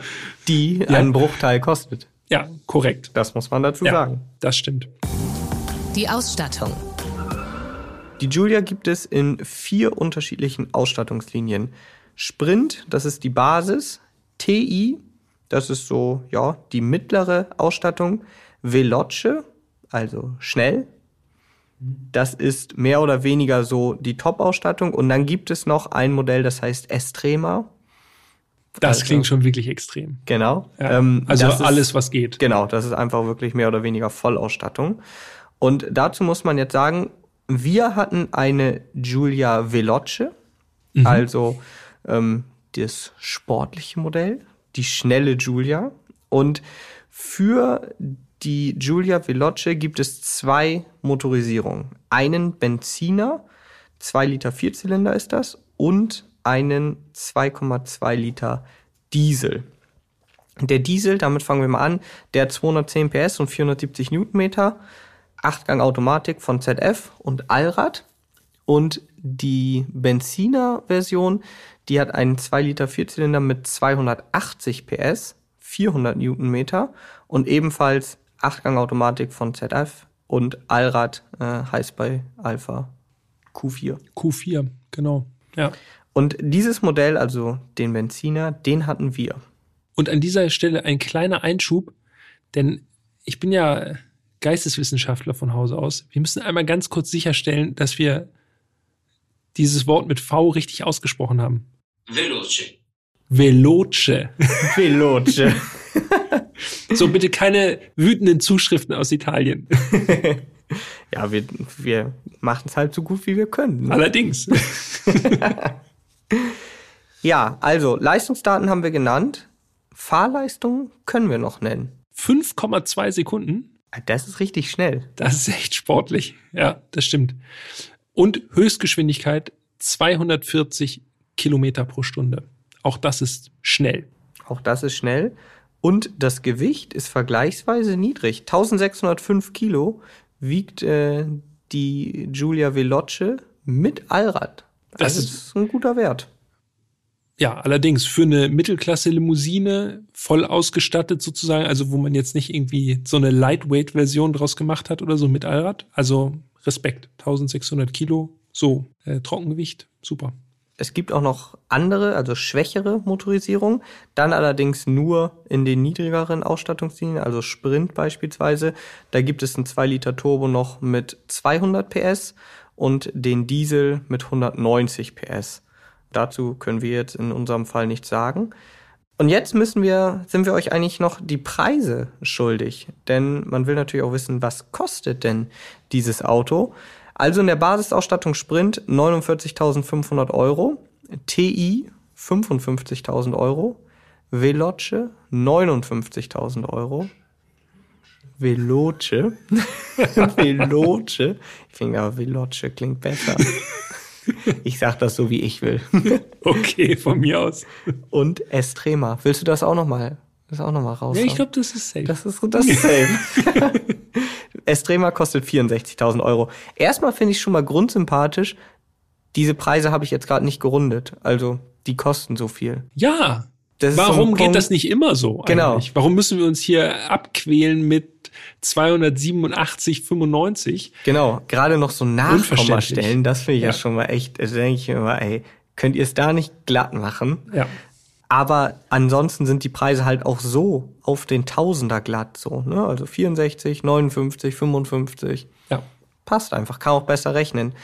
A: die einen Bruchteil kostet.
B: Ja, korrekt.
A: Das muss man dazu
B: Ja,
A: sagen.
B: das stimmt.
C: Die Ausstattung.
A: Die Julia gibt es in vier unterschiedlichen Ausstattungslinien. Sprint, das ist die Basis. TI, das ist so, ja, die mittlere Ausstattung. Veloce, also schnell. Das ist mehr oder weniger so die Top-Ausstattung. Und dann gibt es noch ein Modell, das heißt Estrema.
B: Das
A: Also-
B: klingt schon wirklich extrem.
A: Genau.
B: Ja,
A: Ähm,
B: also
A: das ist-
B: alles, was geht.
A: Genau, das ist einfach wirklich mehr oder weniger Vollausstattung. Und dazu muss man jetzt sagen, wir hatten eine Giulia Veloce, also ähm, das sportliche Modell, die schnelle Giulia. Und für die Giulia Veloce gibt es zwei Motorisierungen. Einen Benziner, 2 Liter Vierzylinder ist das, und einen 2,2 Liter Diesel. Der Diesel, damit fangen wir mal an, der hat 210 PS und 470 Newtonmeter, Achtgang Automatik von ZF und Allrad. Und die Benziner-Version, die hat einen 2 Liter Vierzylinder mit 280 PS, 400 Newtonmeter und ebenfalls Achtgang Automatik von ZF und Allrad äh, heißt bei Alpha Q4.
B: Q4, genau. Ja.
A: Und dieses Modell, also den Benziner, den hatten wir.
B: Und an dieser Stelle ein kleiner Einschub, denn ich bin ja Geisteswissenschaftler von Hause aus. Wir müssen einmal ganz kurz sicherstellen, dass wir dieses Wort mit V richtig ausgesprochen haben.
G: Veloce.
B: Veloce.
A: Veloce.
B: so, bitte keine wütenden Zuschriften aus Italien.
A: ja, wir, wir machen es halt so gut, wie wir können. Ne?
B: Allerdings.
A: Ja, also Leistungsdaten haben wir genannt. Fahrleistung können wir noch nennen.
B: 5,2 Sekunden.
A: Das ist richtig schnell.
B: Das ist echt sportlich. Ja, das stimmt. Und Höchstgeschwindigkeit 240 Kilometer pro Stunde. Auch das ist schnell.
A: Auch das ist schnell. Und das Gewicht ist vergleichsweise niedrig. 1605 Kilo wiegt äh, die Giulia Veloce mit Allrad. Das, das ist ein guter Wert.
B: Ja, allerdings für eine Mittelklasse-Limousine voll ausgestattet sozusagen, also wo man jetzt nicht irgendwie so eine Lightweight-Version draus gemacht hat oder so mit Allrad. Also Respekt, 1600 Kilo, so äh, Trockengewicht, super.
A: Es gibt auch noch andere, also schwächere Motorisierung, dann allerdings nur in den niedrigeren Ausstattungslinien, also Sprint beispielsweise. Da gibt es einen 2 Liter Turbo noch mit 200 PS und den Diesel mit 190 PS. Dazu können wir jetzt in unserem Fall nichts sagen. Und jetzt müssen wir, sind wir euch eigentlich noch die Preise schuldig. Denn man will natürlich auch wissen, was kostet denn dieses Auto? Also in der Basisausstattung Sprint 49.500 Euro, TI 55.000 Euro, Veloce 59.000 Euro, Veloce, Veloce, ich finde aber Veloce klingt besser. Ich sag das so, wie ich will.
B: Okay, von mir aus.
A: Und Estrema. Willst du das auch noch mal, das auch noch mal raus?
B: Ja, ich glaube, das ist safe.
A: Das ist, das ist safe. Estrema kostet 64.000 Euro. Erstmal finde ich schon mal grundsympathisch. Diese Preise habe ich jetzt gerade nicht gerundet. Also, die kosten so viel.
B: Ja. Warum so geht das nicht immer so?
A: Genau.
B: Eigentlich? Warum müssen wir uns hier abquälen mit 287,95?
A: Genau. Gerade noch so Nachkommastellen, das finde ich ja. ja. schon mal echt, also denke ich mir immer, ey, könnt ihr es da nicht glatt machen?
B: Ja.
A: Aber ansonsten sind die Preise halt auch so auf den Tausender glatt so, ne? Also 64, 59, 55.
B: Ja.
A: Passt einfach, kann auch besser rechnen.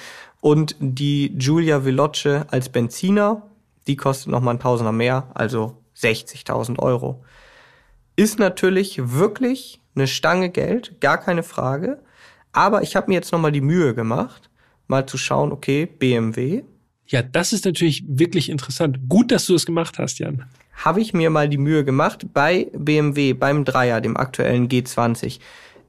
A: Und die Giulia Veloce als Benziner, die kostet nochmal ein Tausender mehr, also 60.000 Euro. Ist natürlich wirklich eine Stange Geld, gar keine Frage. Aber ich habe mir jetzt nochmal die Mühe gemacht, mal zu schauen, okay, BMW,
B: ja, das ist natürlich wirklich interessant. Gut, dass du das gemacht hast, Jan.
A: Habe ich mir mal die Mühe gemacht. Bei BMW, beim Dreier, dem aktuellen G20,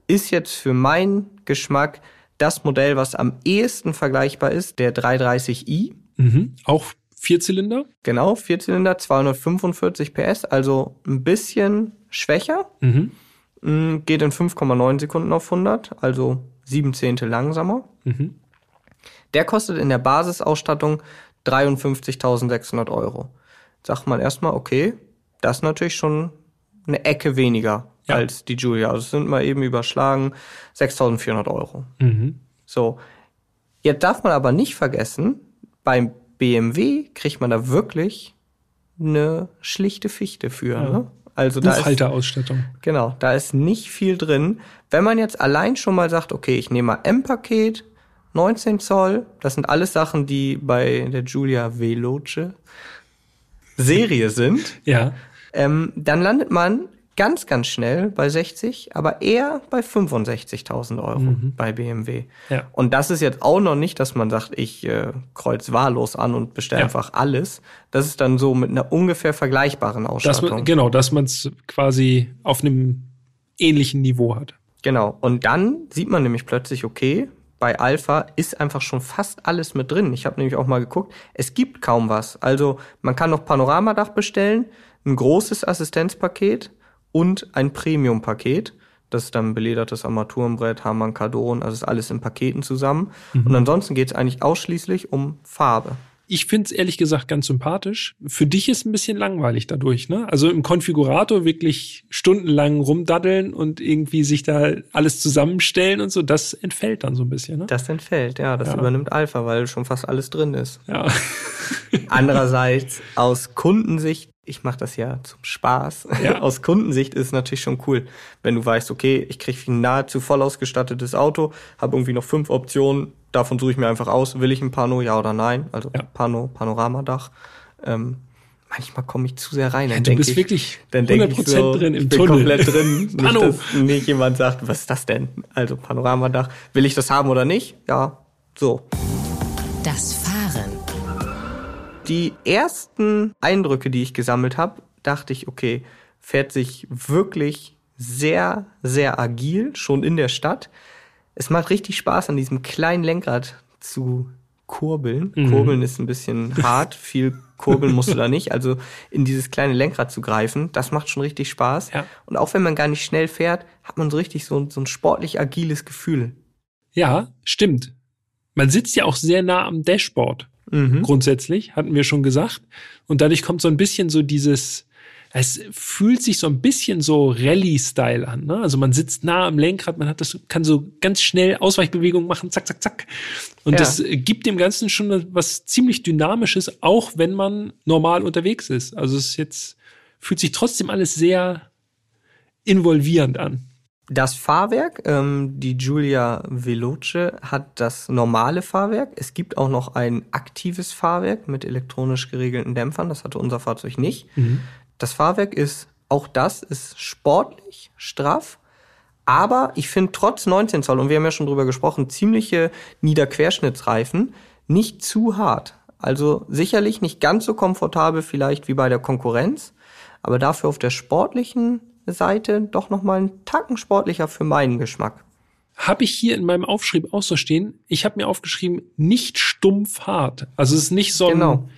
A: ist jetzt für meinen Geschmack das Modell, was am ehesten vergleichbar ist, der 330i.
B: Mhm. Auch Vierzylinder?
A: Genau, Vierzylinder, 245 PS, also ein bisschen schwächer.
B: Mhm.
A: Mm, geht in 5,9 Sekunden auf 100, also sieben Zehntel langsamer.
B: Mhm.
A: Der kostet in der Basisausstattung 53.600 Euro. Sagt man erstmal, okay, das ist natürlich schon eine Ecke weniger ja. als die Julia. Also es sind mal eben überschlagen 6.400 Euro.
B: Mhm.
A: So. Jetzt darf man aber nicht vergessen, beim BMW kriegt man da wirklich eine schlichte Fichte für. Ja. Ne?
B: Also da Buchhalterausstattung.
A: Ist, genau, da ist nicht viel drin. Wenn man jetzt allein schon mal sagt, okay, ich nehme mal M-Paket, 19 Zoll. Das sind alles Sachen, die bei der Giulia Veloce Serie sind.
B: Ja.
A: Ähm, dann landet man ganz, ganz schnell bei 60, aber eher bei 65.000 Euro mhm. bei BMW.
B: Ja.
A: Und das ist jetzt auch noch nicht, dass man sagt, ich äh, kreuz wahllos an und bestelle ja. einfach alles. Das ist dann so mit einer ungefähr vergleichbaren Ausstattung.
B: Dass man, genau, dass man es quasi auf einem ähnlichen Niveau hat.
A: Genau. Und dann sieht man nämlich plötzlich, okay, bei Alpha ist einfach schon fast alles mit drin. Ich habe nämlich auch mal geguckt, es gibt kaum was. Also man kann noch Panoramadach bestellen, ein großes Assistenzpaket und ein Premium-Paket. Das ist dann beledertes Armaturenbrett, Hamann, Kardon, also ist alles in Paketen zusammen. Mhm. Und ansonsten geht es eigentlich ausschließlich um Farbe.
B: Ich finde es ehrlich gesagt ganz sympathisch. Für dich ist ein bisschen langweilig dadurch, ne? Also im Konfigurator wirklich stundenlang rumdaddeln und irgendwie sich da alles zusammenstellen und so, das entfällt dann so ein bisschen, ne?
A: Das entfällt, ja. Das ja. übernimmt Alpha, weil schon fast alles drin ist.
B: Ja.
A: Andererseits aus Kundensicht ich mache das ja zum Spaß. Ja. Aus Kundensicht ist es natürlich schon cool, wenn du weißt, okay, ich kriege ein nahezu voll ausgestattetes Auto, habe irgendwie noch fünf Optionen, davon suche ich mir einfach aus, will ich ein Pano, ja oder nein, also ja. Pano, Panoramadach. Ähm, manchmal komme ich zu sehr rein.
B: Dann ja, du bist ich, wirklich
A: dann 100% ich so, drin im ich bin Tunnel. komplett drin. Pano. Nicht, dass nicht jemand sagt, was ist das denn? Also Panoramadach, will ich das haben oder nicht? Ja, so.
C: Das Fahren
A: die ersten Eindrücke, die ich gesammelt habe, dachte ich, okay, fährt sich wirklich sehr, sehr agil, schon in der Stadt. Es macht richtig Spaß, an diesem kleinen Lenkrad zu kurbeln. Mhm. Kurbeln ist ein bisschen hart, viel kurbeln musst du da nicht. Also in dieses kleine Lenkrad zu greifen, das macht schon richtig Spaß. Ja. Und auch wenn man gar nicht schnell fährt, hat man so richtig so, so ein sportlich agiles Gefühl.
B: Ja, stimmt. Man sitzt ja auch sehr nah am Dashboard mhm. grundsätzlich, hatten wir schon gesagt. Und dadurch kommt so ein bisschen so dieses, es fühlt sich so ein bisschen so Rallye-Style an. Ne? Also man sitzt nah am Lenkrad, man hat das, kann so ganz schnell Ausweichbewegungen machen, zack, zack, zack. Und ja. das gibt dem Ganzen schon was ziemlich Dynamisches, auch wenn man normal unterwegs ist. Also es ist jetzt, fühlt sich trotzdem alles sehr involvierend an.
A: Das Fahrwerk, ähm, die Giulia Veloce hat das normale Fahrwerk. Es gibt auch noch ein aktives Fahrwerk mit elektronisch geregelten Dämpfern. Das hatte unser Fahrzeug nicht. Mhm. Das Fahrwerk ist, auch das ist sportlich, straff. Aber ich finde trotz 19 Zoll, und wir haben ja schon drüber gesprochen, ziemliche Niederquerschnittsreifen, nicht zu hart. Also sicherlich nicht ganz so komfortabel vielleicht wie bei der Konkurrenz, aber dafür auf der sportlichen Seite doch noch mal einen Tacken sportlicher für meinen Geschmack.
B: Habe ich hier in meinem Aufschrieb auch so stehen. Ich habe mir aufgeschrieben, nicht stumpf hart. Also es ist nicht so ein, genau.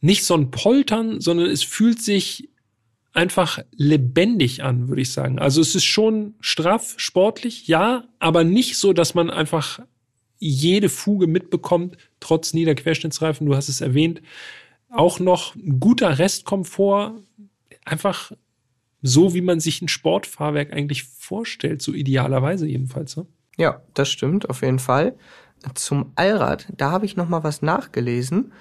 B: nicht so ein Poltern, sondern es fühlt sich einfach lebendig an, würde ich sagen. Also es ist schon straff, sportlich, ja, aber nicht so, dass man einfach jede Fuge mitbekommt, trotz Niederquerschnittsreifen, du hast es erwähnt. Auch noch guter Restkomfort, einfach so, wie man sich ein Sportfahrwerk eigentlich vorstellt, so idealerweise jedenfalls. Ne?
A: Ja, das stimmt, auf jeden Fall. Zum Allrad, da habe ich noch mal was nachgelesen,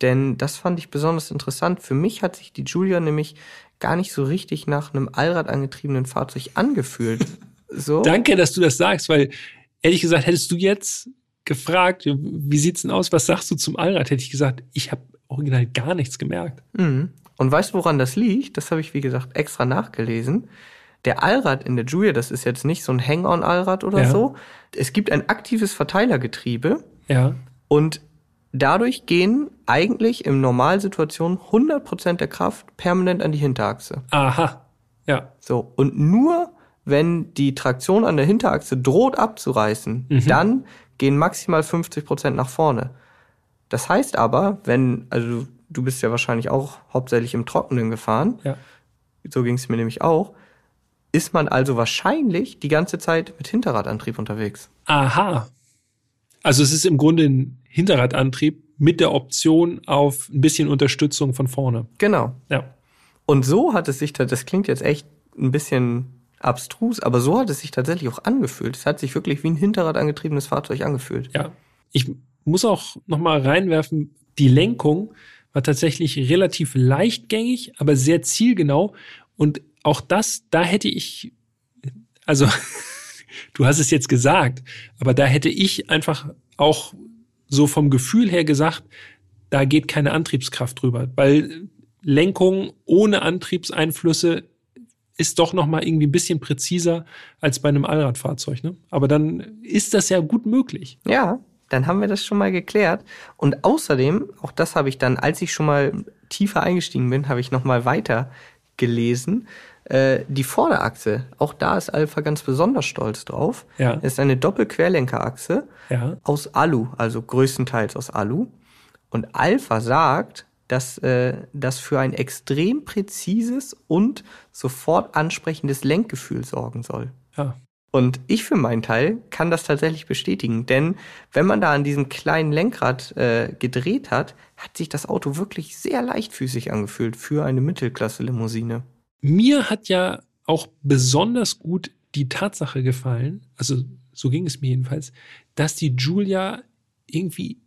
A: denn das fand ich besonders interessant. Für mich hat sich die Julia nämlich gar nicht so richtig nach einem Allrad angetriebenen Fahrzeug angefühlt. So.
B: Danke, dass du das sagst, weil ehrlich gesagt, hättest du jetzt gefragt, wie sieht's denn aus, was sagst du zum Allrad, hätte ich gesagt, ich habe original gar nichts gemerkt.
A: Mhm. Und weißt du, woran das liegt? Das habe ich, wie gesagt, extra nachgelesen. Der Allrad in der Julia, das ist jetzt nicht so ein Hang-on-Allrad oder ja. so. Es gibt ein aktives Verteilergetriebe.
B: Ja.
A: Und dadurch gehen eigentlich in Normalsituationen 100% der Kraft permanent an die Hinterachse.
B: Aha. Ja.
A: So. Und nur wenn die Traktion an der Hinterachse droht abzureißen, mhm. dann gehen maximal 50% nach vorne. Das heißt aber, wenn, also du bist ja wahrscheinlich auch hauptsächlich im Trockenen gefahren.
B: Ja.
A: So ging es mir nämlich auch. Ist man also wahrscheinlich die ganze Zeit mit Hinterradantrieb unterwegs.
B: Aha. Also es ist im Grunde ein Hinterradantrieb mit der Option auf ein bisschen Unterstützung von vorne.
A: Genau.
B: Ja.
A: Und so hat es sich, das klingt jetzt echt ein bisschen abstrus, aber so hat es sich tatsächlich auch angefühlt. Es hat sich wirklich wie ein Hinterradangetriebenes Fahrzeug angefühlt.
B: Ja. Ich muss auch noch mal reinwerfen, die Lenkung war tatsächlich relativ leichtgängig, aber sehr zielgenau. Und auch das, da hätte ich, also du hast es jetzt gesagt, aber da hätte ich einfach auch so vom Gefühl her gesagt, da geht keine Antriebskraft drüber, weil Lenkung ohne Antriebseinflüsse ist doch noch mal irgendwie ein bisschen präziser als bei einem Allradfahrzeug, ne? Aber dann ist das ja gut möglich.
A: Ja, dann haben wir das schon mal geklärt. Und außerdem, auch das habe ich dann, als ich schon mal tiefer eingestiegen bin, habe ich noch mal weiter gelesen. Äh, die Vorderachse, auch da ist Alpha ganz besonders stolz drauf.
B: Ja.
A: ist eine Doppelquerlenkerachse
B: ja.
A: aus Alu, also größtenteils aus Alu. Und Alpha sagt, dass äh, das für ein extrem präzises und sofort ansprechendes Lenkgefühl sorgen soll.
B: Ja.
A: Und ich für meinen Teil kann das tatsächlich bestätigen, denn wenn man da an diesem kleinen Lenkrad äh, gedreht hat, hat sich das Auto wirklich sehr leichtfüßig angefühlt für eine Mittelklasse-Limousine.
B: Mir hat ja auch besonders gut die Tatsache gefallen, also so ging es mir jedenfalls, dass die Julia irgendwie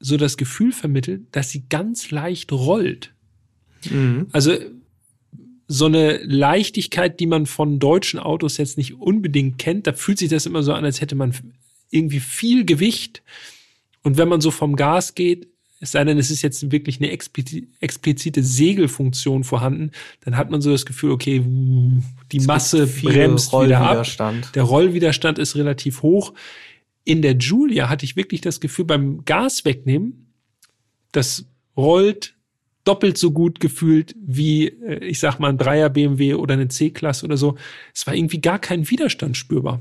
B: so das Gefühl vermittelt, dass sie ganz leicht rollt.
A: Mhm.
B: Also so eine Leichtigkeit, die man von deutschen Autos jetzt nicht unbedingt kennt. Da fühlt sich das immer so an, als hätte man irgendwie viel Gewicht. Und wenn man so vom Gas geht, es sei denn, es ist jetzt wirklich eine explizite Segelfunktion vorhanden, dann hat man so das Gefühl, okay, die
A: Es
B: Masse bremst wieder ab. Der Rollwiderstand ist relativ hoch. In der Julia hatte ich wirklich das Gefühl, beim Gas wegnehmen, das rollt doppelt so gut gefühlt wie, äh, ich sag mal, ein Dreier BMW oder eine C-Klasse oder so. Es war irgendwie gar kein Widerstand spürbar.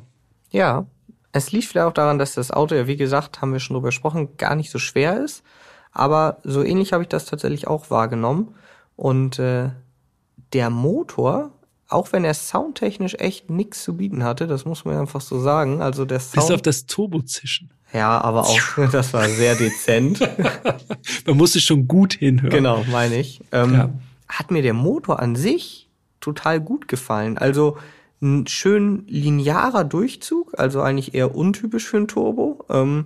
A: Ja, es liegt vielleicht auch daran, dass das Auto ja, wie gesagt, haben wir schon drüber gesprochen, gar nicht so schwer ist. Aber so ähnlich habe ich das tatsächlich auch wahrgenommen. Und äh, der Motor, auch wenn er soundtechnisch echt nichts zu bieten hatte, das muss man einfach so sagen. Also der
B: Bis
A: Sound.
B: auf das Turbozischen.
A: Ja, aber auch, das war sehr dezent.
B: Man musste schon gut hinhören.
A: Genau, meine ich. Ähm,
B: Ja.
A: Hat mir der Motor an sich total gut gefallen. Also ein schön linearer Durchzug, also eigentlich eher untypisch für ein Turbo. Ähm,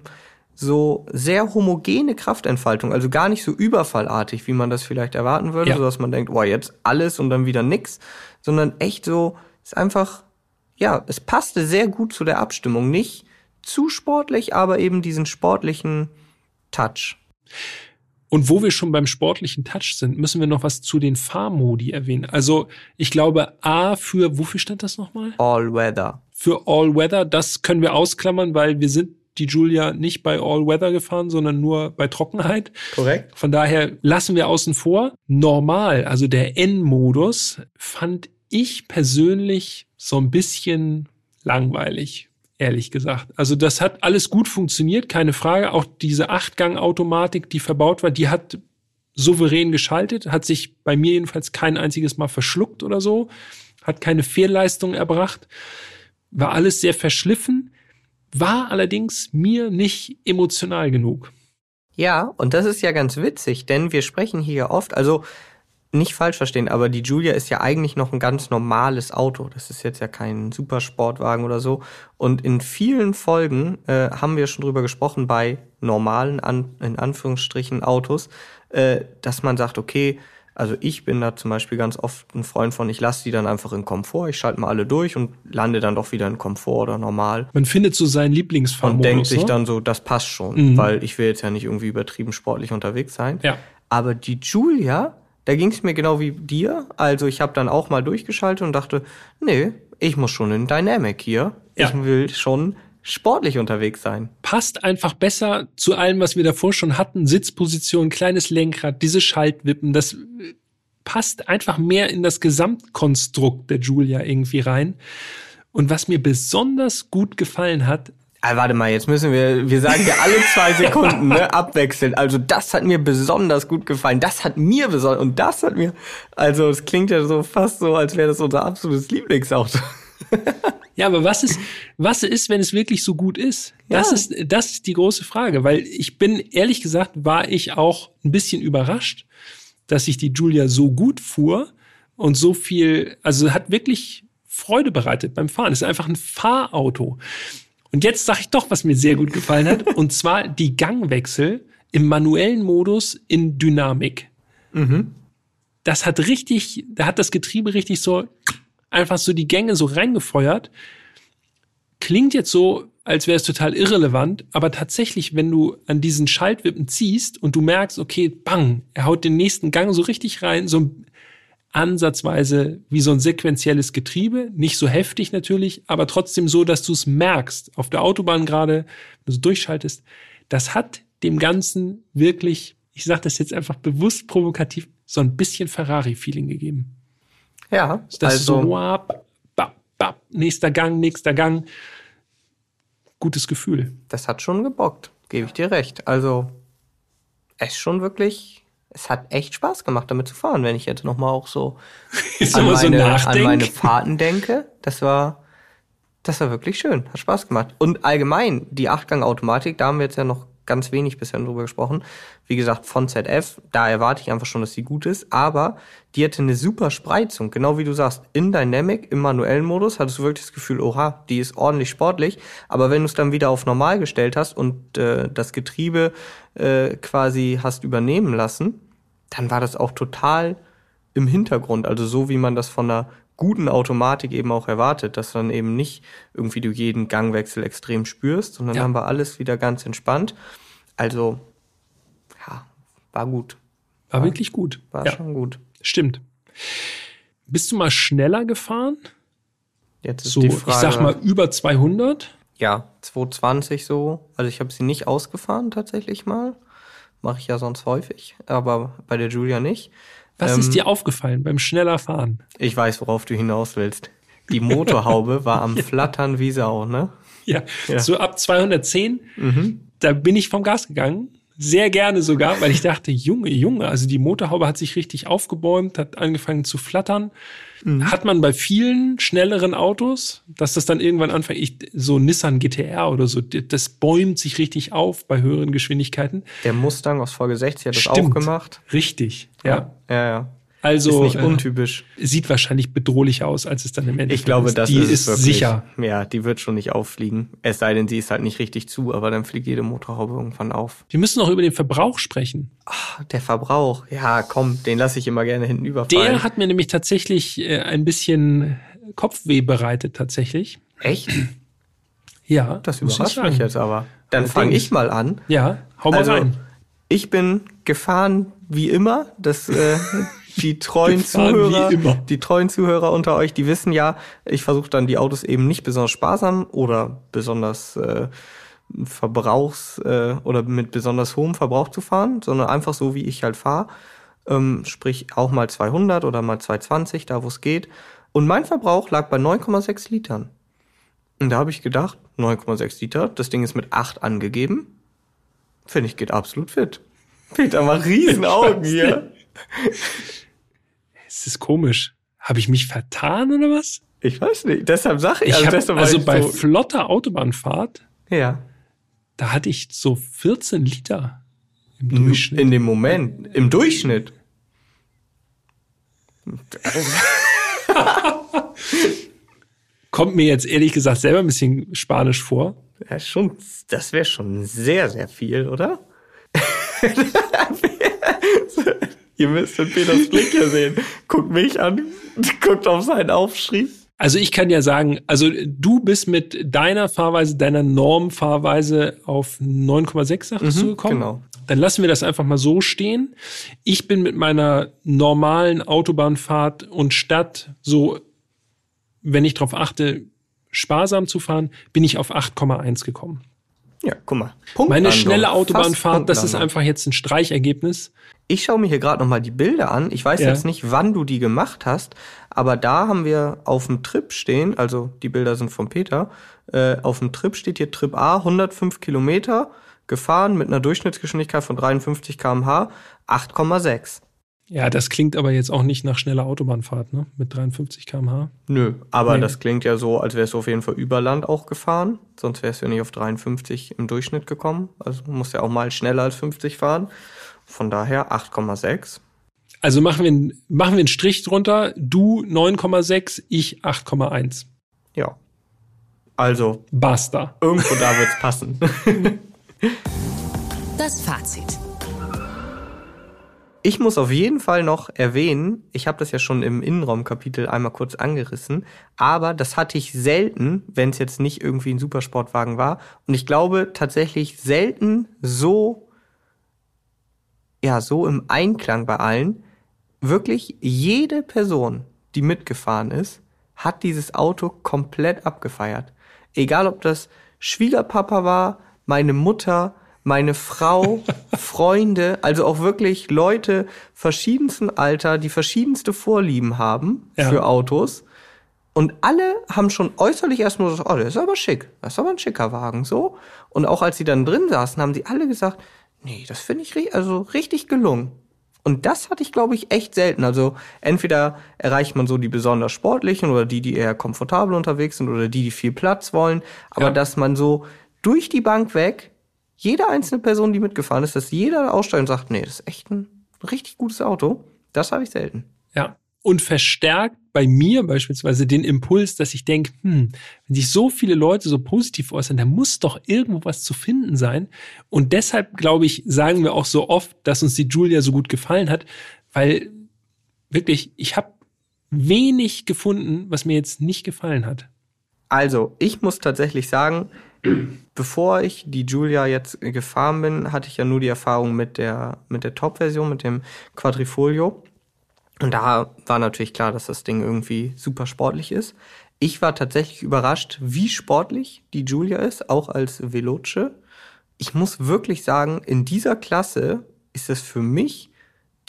A: so sehr homogene Kraftentfaltung, also gar nicht so überfallartig, wie man das vielleicht erwarten würde,
B: Ja.
A: so dass man denkt, boah, jetzt alles und dann wieder nix, sondern echt so, ist einfach, ja, es passte sehr gut zu der Abstimmung. Nicht zu sportlich, aber eben diesen sportlichen Touch.
B: Und wo wir schon beim sportlichen Touch sind, müssen wir noch was zu den Fahrmodi erwähnen. Also ich glaube, A für, wofür stand das nochmal?
A: All Weather.
B: Für All Weather, das können wir ausklammern, weil wir sind die Julia nicht bei All Weather gefahren, sondern nur bei Trockenheit.
A: Korrekt.
B: Von daher lassen wir außen vor. Normal, also der N-Modus, fand ich persönlich so ein bisschen langweilig, ehrlich gesagt. Also das hat alles gut funktioniert, keine Frage. Auch diese Achtgang-Automatik, die verbaut war, die hat souverän geschaltet, hat sich bei mir jedenfalls kein einziges Mal verschluckt oder so, hat keine Fehlleistung erbracht, war alles sehr verschliffen, war allerdings mir nicht emotional genug.
A: Ja, und das ist ja ganz witzig, denn wir sprechen hier oft, also nicht falsch verstehen, aber die Julia ist ja eigentlich noch ein ganz normales Auto. Das ist jetzt ja kein Supersportwagen oder so. Und in vielen Folgen äh, haben wir schon drüber gesprochen bei normalen, an, in Anführungsstrichen, Autos, äh, dass man sagt, okay, also ich bin da zum Beispiel ganz oft ein Freund von, ich lasse die dann einfach in Komfort, ich schalte mal alle durch und lande dann doch wieder in Komfort oder normal.
B: Man findet so seinen Lieblingsfahrmodus.
A: Und denkt sich
B: ne?
A: dann so, das passt schon,
B: Mhm.
A: weil ich will jetzt ja nicht irgendwie übertrieben sportlich unterwegs sein.
B: Ja.
A: Aber die Julia, da ging es mir genau wie dir. Also ich habe dann auch mal durchgeschaltet und dachte, nee, ich muss schon in Dynamic hier.
B: Ja.
A: Ich will schon sportlich unterwegs sein.
B: passt einfach besser zu allem, was wir davor schon hatten. Sitzposition, kleines Lenkrad, diese Schaltwippen, das passt einfach mehr in das Gesamtkonstrukt der Julia irgendwie rein. Und was mir besonders gut gefallen hat,
A: Ah, warte mal, jetzt müssen wir, wir sagen ja alle zwei Sekunden, ne, abwechselnd. Also das hat mir besonders gut gefallen. Das hat mir besonders, und das hat mir, also es klingt ja so fast so, als wäre das unser absolutes Lieblingsauto.
B: ja, aber was ist, was ist, wenn es wirklich so gut ist? Das
A: Ja.
B: ist, das ist die große Frage, weil ich bin, ehrlich gesagt, war ich auch ein bisschen überrascht, dass sich die Julia so gut fuhr und so viel, also hat wirklich Freude bereitet beim Fahren. Es ist einfach ein Fahrauto. Und jetzt sage ich doch, was mir sehr gut gefallen hat, und zwar die Gangwechsel im manuellen Modus in Dynamik. Das hat richtig, da hat das Getriebe richtig so einfach so die Gänge so reingefeuert. Klingt jetzt so, als wäre es total irrelevant, aber tatsächlich, wenn du an diesen Schaltwippen ziehst und du merkst, okay, bang, er haut den nächsten Gang so richtig rein, so ansatzweise wie so ein sequenzielles Getriebe, nicht so heftig natürlich, aber trotzdem so, dass du es merkst, auf der Autobahn gerade, wenn du so durchschaltest, das hat dem Ganzen wirklich, ich sage das jetzt einfach bewusst provokativ, so ein bisschen Ferrari-Feeling gegeben.
A: Ja,
B: Das ist so,
A: also
B: wap, bap, bap, nächster Gang, nächster Gang. Gutes Gefühl.
A: das hat schon gebockt, gebe ich dir recht. Also es ist schon wirklich es hat echt Spaß gemacht, damit zu fahren, wenn ich jetzt nochmal auch so an
B: mal so
A: meine, an meine Fahrten denke. Das war, das war wirklich schön, hat Spaß gemacht. Und allgemein, die Achtgang-Automatik, da haben wir jetzt ja noch ganz wenig bisher drüber gesprochen. Wie gesagt, von ZF, da erwarte ich einfach schon, dass sie gut ist, aber die hatte eine super Spreizung, genau wie du sagst. In Dynamic, im manuellen Modus, hattest du wirklich das Gefühl, oha, die ist ordentlich sportlich, aber wenn du es dann wieder auf normal gestellt hast und äh, das Getriebe äh, quasi hast übernehmen lassen, dann war das auch total im Hintergrund, also so wie man das von einer guten Automatik eben auch erwartet, dass dann eben nicht irgendwie du jeden Gangwechsel extrem spürst, sondern
B: Ja.
A: dann war alles wieder ganz entspannt. Also, ja, war gut.
B: War wirklich gut.
A: War
B: ja,
A: schon gut.
B: stimmt. Bist du mal schneller gefahren?
A: Jetzt ist
B: So,
A: die Frage.
B: ich sag mal über 200?
A: Ja, 220 so. Also ich habe sie nicht ausgefahren tatsächlich mal. Mache ich ja sonst häufig, aber bei der Julia nicht.
B: Was
A: Ähm,
B: ist dir aufgefallen beim schneller Fahren?
A: Ich weiß, worauf du hinaus willst. Die Motorhaube war am Flattern wie Sau, ne?
B: Ja,
A: Ja. Mhm.
B: so ab 210, da bin ich vom Gas gegangen. Sehr gerne sogar, weil ich dachte, Junge, Junge, also die Motorhaube hat sich richtig aufgebäumt, hat angefangen zu flattern.
A: Mhm.
B: Hat man bei vielen schnelleren Autos, dass das dann irgendwann anfängt, ich, so Nissan GTR oder so, das bäumt sich richtig auf bei höheren Geschwindigkeiten.
A: Der Mustang aus Folge 60 hat das
B: Stimmt.
A: auch gemacht.
B: Richtig, ja.
A: Ja, ja.
B: Also
A: ist nicht
B: äh,
A: untypisch.
B: sieht wahrscheinlich bedrohlicher aus, als es dann im Endeffekt
A: Ich glaube,
B: ist.
A: das
B: die
A: ist,
B: ist
A: wirklich.
B: sicher.
A: Ja, die wird schon nicht auffliegen. Es sei denn, sie ist halt nicht richtig zu, aber dann fliegt jede Motorhaube irgendwann auf.
B: Wir müssen noch über den Verbrauch sprechen.
A: Ah, Der Verbrauch, ja, komm, den lasse ich immer gerne hinten überfallen.
B: Der hat mir nämlich tatsächlich äh, ein bisschen Kopfweh bereitet, tatsächlich.
A: Echt?
B: Ja,
A: Das überrascht mich jetzt aber. Dann fange ich mal an.
B: Ja, hau mal
A: Also,
B: rein.
A: ich bin gefahren wie immer. Das, äh, die treuen Zuhörer, die treuen Zuhörer unter euch, die wissen ja, ich versuche dann die Autos eben nicht besonders sparsam oder besonders äh, Verbrauchs äh, oder mit besonders hohem Verbrauch zu fahren, sondern einfach so, wie ich halt fahre. Ähm, sprich auch mal 200 oder mal 220, da wo es geht. Und mein Verbrauch lag bei 9,6 Litern. Und da habe ich gedacht, 9,6 Liter, das Ding ist mit 8 angegeben. Finde ich, geht absolut fit. Peter macht riesen Augen hier.
B: Es ist komisch. Habe ich mich vertan oder was?
A: Ich weiß nicht, deshalb sage ich.
B: Ich hab,
A: deshalb war
B: also
A: ich
B: bei
A: so,
B: flotter Autobahnfahrt,
A: ja,
B: da hatte ich so 14 Liter im Durchschnitt.
A: in dem Moment, im Durchschnitt.
B: Kommt mir jetzt ehrlich gesagt selber ein bisschen spanisch vor.
A: Ja, schon, das wäre schon sehr, sehr viel, oder? Ihr müsst den Peters Blick hier sehen. Guckt mich an, guckt auf seinen Aufschrieb.
B: Also ich kann ja sagen, also du bist mit deiner Fahrweise, deiner Normfahrweise auf 9,6 sagtest du gekommen.
A: genau.
B: Dann lassen wir das einfach mal so stehen. Ich bin mit meiner normalen Autobahnfahrt und Stadt so, wenn ich darauf achte, sparsam zu fahren, bin ich auf 8,1 gekommen.
A: Ja, guck mal. Punkt
B: Meine
A: Landung.
B: schnelle Autobahnfahrt, das ist einfach jetzt ein Streichergebnis.
A: Ich schaue mir hier gerade noch mal die Bilder an. Ich weiß
B: Ja.
A: jetzt nicht, wann du die gemacht hast, aber da haben wir auf dem Trip stehen, also die Bilder sind von Peter, äh, auf dem Trip steht hier Trip A, 105 Kilometer, gefahren mit einer Durchschnittsgeschwindigkeit von 53 km/h, 8,6.
B: Ja, das klingt aber jetzt auch nicht nach schneller Autobahnfahrt, ne? Mit 53 km/h.
A: Nö, aber
B: Nee.
A: das klingt ja so, als wärst du auf jeden Fall über Land auch gefahren, sonst wärst du ja nicht auf 53 im Durchschnitt gekommen. Also du musst ja auch mal schneller als 50 fahren. Von daher 8,6.
B: Also machen wir, einen- machen wir einen Strich drunter. Du 9,6, ich 8,1.
A: Ja. Also
B: Basta.
A: irgendwo da wird's passen.
C: Das Fazit.
A: Ich muss auf jeden Fall noch erwähnen, ich habe das ja schon im Innenraumkapitel einmal kurz angerissen, aber das hatte ich selten, wenn es jetzt nicht irgendwie ein Supersportwagen war. Und ich glaube tatsächlich selten so, ja, so im Einklang bei allen. Wirklich jede Person, die mitgefahren ist, hat dieses Auto komplett abgefeiert. Egal ob das Schwiegerpapa war, meine Mutter, meine Frau, Freunde, also auch wirklich Leute verschiedensten Alter, die verschiedenste Vorlieben haben
B: Ja.
A: für Autos. Und alle haben schon äußerlich erstmal gesagt, oh, der ist aber schick, das ist aber ein schicker Wagen, so. Und auch als sie dann drin saßen, haben sie alle gesagt, nee, das finde ich also richtig gelungen. Und das hatte ich, glaube ich, echt selten. Also entweder erreicht man so die besonders sportlichen oder die, die eher komfortabel unterwegs sind oder die, die viel Platz wollen. Aber
B: Ja.
A: dass man so durch die Bank weg, jede einzelne Person, die mitgefahren ist, dass jeder aussteigt und sagt, nee, das ist echt ein richtig gutes Auto, das habe ich selten.
B: Ja. Und verstärkt bei mir beispielsweise den Impuls, dass ich denke, hm, wenn sich so viele Leute so positiv äußern, da muss doch irgendwo was zu finden sein. Und deshalb, glaube ich, sagen wir auch so oft, dass uns die Julia so gut gefallen hat, weil wirklich, ich habe wenig gefunden, was mir jetzt nicht gefallen hat.
A: Also, ich muss tatsächlich sagen, bevor ich die Julia jetzt gefahren bin, hatte ich ja nur die Erfahrung mit der, mit der Top-Version, mit dem Quadrifolio. Und da war natürlich klar, dass das Ding irgendwie super sportlich ist. Ich war tatsächlich überrascht, wie sportlich die Julia ist, auch als Veloce. Ich muss wirklich sagen, in dieser Klasse ist es für mich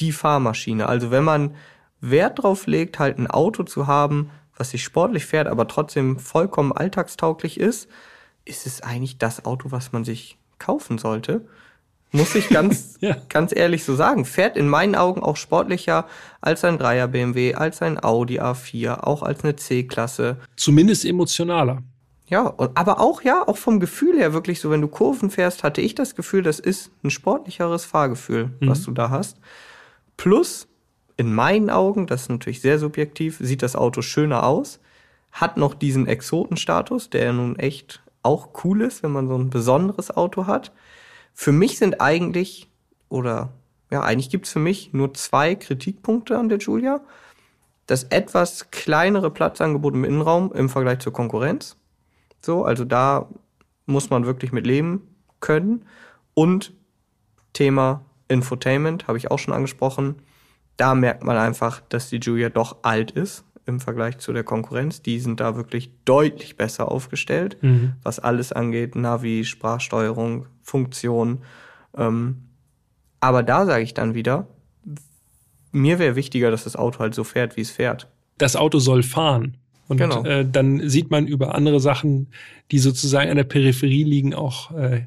A: die Fahrmaschine. Also wenn man Wert drauf legt, halt ein Auto zu haben, was sich sportlich fährt, aber trotzdem vollkommen alltagstauglich ist, ist es eigentlich das Auto, was man sich kaufen sollte. Muss ich ganz,
B: Ja.
A: ganz ehrlich so sagen. Fährt in meinen Augen auch sportlicher als ein 3er BMW, als ein Audi A4, auch als eine C-Klasse.
B: Zumindest emotionaler.
A: Ja, aber auch, ja, auch vom Gefühl her wirklich so, wenn du Kurven fährst, hatte ich das Gefühl, das ist ein sportlicheres Fahrgefühl, was du da hast. Plus, in meinen Augen, das ist natürlich sehr subjektiv, sieht das Auto schöner aus, hat noch diesen Exotenstatus, der ja nun echt auch cool ist, wenn man so ein besonderes Auto hat. Für mich sind eigentlich, oder ja, eigentlich gibt's für mich nur zwei Kritikpunkte an der Julia. Das etwas kleinere Platzangebot im Innenraum im Vergleich zur Konkurrenz. So, also da muss man wirklich mit leben können. Und Thema Infotainment habe ich auch schon angesprochen. Da merkt man einfach, dass die Julia doch alt ist im Vergleich zu der Konkurrenz. Die sind da wirklich deutlich besser aufgestellt, was alles angeht, Navi, Sprachsteuerung, Funktion. Ähm, aber da sage ich dann wieder, mir wäre wichtiger, dass das Auto halt so fährt, wie es fährt.
B: das Auto soll fahren. Und
A: Genau.
B: äh, dann sieht man über andere Sachen, die sozusagen an der Peripherie liegen, auch äh,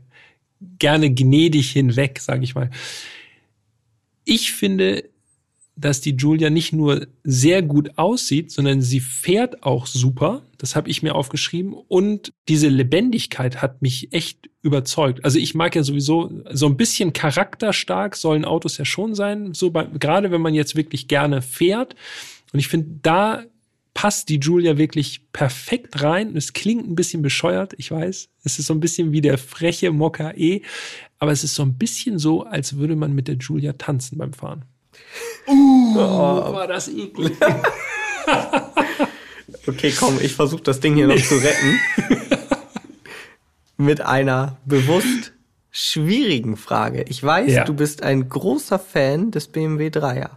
B: gerne gnädig hinweg, sage ich mal. Ich finde, dass die Julia nicht nur sehr gut aussieht, sondern sie fährt auch super. Das habe ich mir aufgeschrieben. Und diese Lebendigkeit hat mich echt überzeugt. Also ich mag ja sowieso so ein bisschen charakterstark sollen Autos ja schon sein. So bei, gerade wenn man jetzt wirklich gerne fährt. Und ich finde, da passt die Julia wirklich perfekt rein. Es klingt ein bisschen bescheuert, ich weiß. Es ist so ein bisschen wie der freche Mokka E. Aber es ist so ein bisschen so, als würde man mit der Julia tanzen beim Fahren. Uh, war das eklig.
A: Okay, komm, ich versuche das Ding hier noch zu retten. Mit einer bewusst schwierigen Frage. Ich weiß,
B: Ja.
A: du bist ein großer Fan des BMW 3er.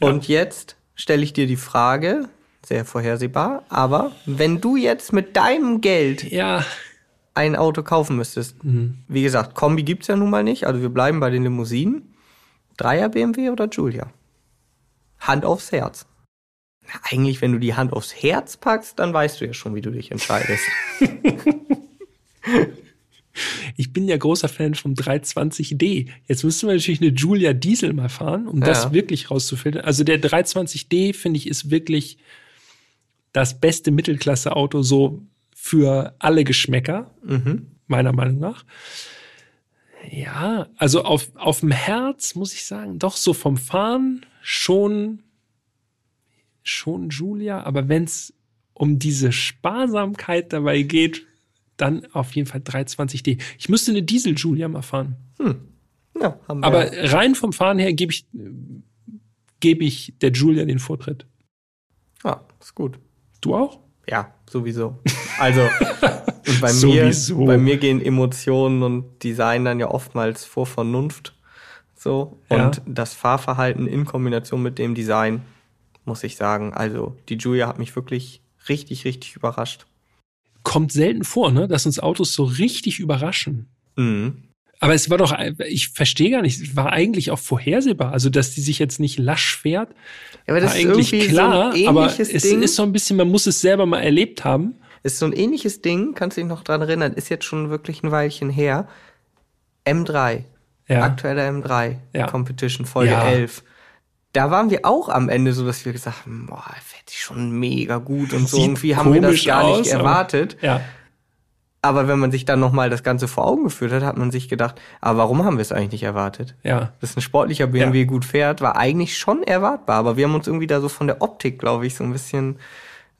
A: Und jetzt stelle ich dir die Frage, sehr vorhersehbar, aber wenn du jetzt mit deinem Geld
B: Ja,
A: ein Auto kaufen müsstest, wie gesagt, Kombi gibt's ja nun mal nicht, also wir bleiben bei den Limousinen. Dreier BMW oder Julia? Hand aufs Herz. Na, eigentlich, wenn du die Hand aufs Herz packst, dann weißt du ja schon, wie du dich entscheidest.
B: ich bin ja großer Fan vom 320D. Jetzt müssten wir natürlich eine Julia Diesel mal fahren, um das
A: Ja.
B: wirklich rauszufiltern. Also der 320D, finde ich, ist wirklich das beste Mittelklasse-Auto so für alle Geschmäcker, meiner Meinung nach. Ja, also auf, auf dem Herz muss ich sagen, doch so vom Fahren schon, schon Julia, aber wenn es um diese Sparsamkeit dabei geht, dann auf jeden Fall 320D. Ich müsste eine Diesel Julia mal fahren.
A: Ja, haben wir.
B: Aber rein vom Fahren her gebe ich, gebe ich der Julia den Vortritt.
A: ja, ist gut.
B: Du auch?
A: Ja, sowieso. Also, und bei,
B: Sowieso.
A: mir, bei mir gehen Emotionen und Design dann ja oftmals vor Vernunft. So.
B: Ja.
A: Und das Fahrverhalten in Kombination mit dem Design, muss ich sagen. Also, die Julia hat mich wirklich richtig, richtig überrascht.
B: Kommt selten vor, ne? dass uns Autos so richtig überraschen.
A: Mhm.
B: Aber es war doch, ich verstehe gar nicht, es war eigentlich auch vorhersehbar. Also, dass die sich jetzt nicht lasch fährt,
A: Ja, aber
B: war eigentlich klar.
A: so ein
B: aber es
A: Ding.
B: ist so ein bisschen, man muss es selber mal erlebt haben.
A: Ist so ein ähnliches Ding, kannst du dich noch dran erinnern, ist jetzt schon wirklich ein Weilchen her. M3.
B: Ja.
A: aktueller M3
B: Ja.
A: Competition Folge
B: Ja.
A: 11. Da waren wir auch am Ende so, dass wir gesagt haben, boah, fährt sich schon mega gut und so.
B: Sieht
A: Irgendwie haben wir das gar nicht
B: aus, aber-
A: erwartet.
B: Ja.
A: Aber wenn man sich dann nochmal das Ganze vor Augen geführt hat, hat man sich gedacht, aber warum haben wir es eigentlich nicht erwartet?
B: Ja.
A: Dass ein sportlicher BMW gut fährt, war eigentlich schon erwartbar, aber wir haben uns irgendwie da so von der Optik, glaube ich, so ein bisschen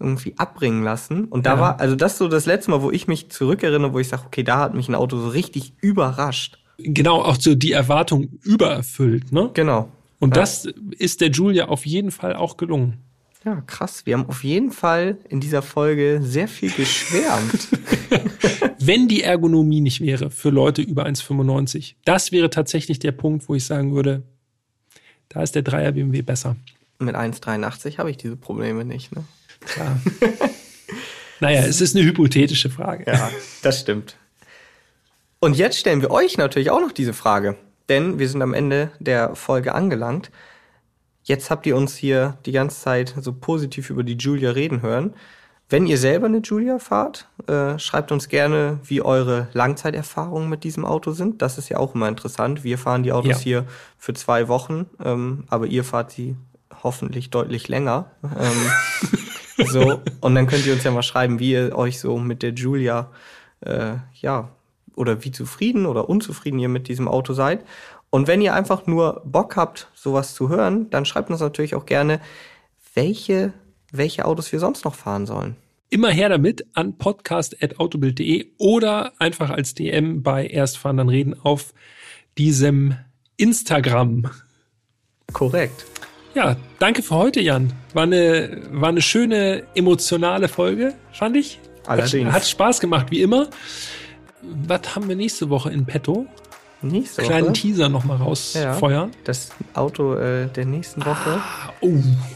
A: irgendwie abbringen lassen. Und da
B: Ja.
A: war, also das ist so das letzte Mal, wo ich mich zurückerinnere, wo ich sage, okay, da hat mich ein Auto so richtig überrascht.
B: Genau, auch so die Erwartung übererfüllt, ne?
A: Genau.
B: Und
A: Ja.
B: das ist der Julia auf jeden Fall auch gelungen.
A: Ja, krass. Wir haben auf jeden Fall in dieser Folge sehr viel geschwärmt.
B: Wenn die Ergonomie nicht wäre für Leute über 1,95, das wäre tatsächlich der Punkt, wo ich sagen würde, da ist der Dreier BMW besser.
A: Mit 1,83 habe ich diese Probleme nicht, ne?
B: Klar. naja, es ist eine hypothetische Frage.
A: Ja, das stimmt. Und jetzt stellen wir euch natürlich auch noch diese Frage, denn wir sind am Ende der Folge angelangt. Jetzt habt ihr uns hier die ganze Zeit so positiv über die Julia reden hören. Wenn ihr selber eine Julia fahrt, äh, schreibt uns gerne, wie eure Langzeiterfahrungen mit diesem Auto sind. Das ist ja auch immer interessant. Wir fahren die Autos
B: Ja.
A: hier für zwei Wochen, ähm, aber ihr fahrt sie hoffentlich deutlich länger. Ähm, so, und dann könnt ihr uns ja mal schreiben, wie ihr euch so mit der Julia, äh, ja, oder wie zufrieden oder unzufrieden ihr mit diesem Auto seid. Und wenn ihr einfach nur Bock habt, sowas zu hören, dann schreibt uns natürlich auch gerne, welche, welche Autos wir sonst noch fahren sollen.
B: Immer her damit an podcast.autobild.de oder einfach als DM bei Erstfahren dann reden auf diesem Instagram.
A: Korrekt.
B: Ja, danke für heute, Jan. War eine, war eine schöne emotionale Folge, fand ich.
A: Allerdings.
B: Hat, hat Spaß gemacht, wie immer. Was haben wir nächste Woche in petto?
A: Nächste
B: Kleinen
A: Woche.
B: Teaser nochmal rausfeuern.
A: Das Auto äh, der nächsten Woche
B: Oh,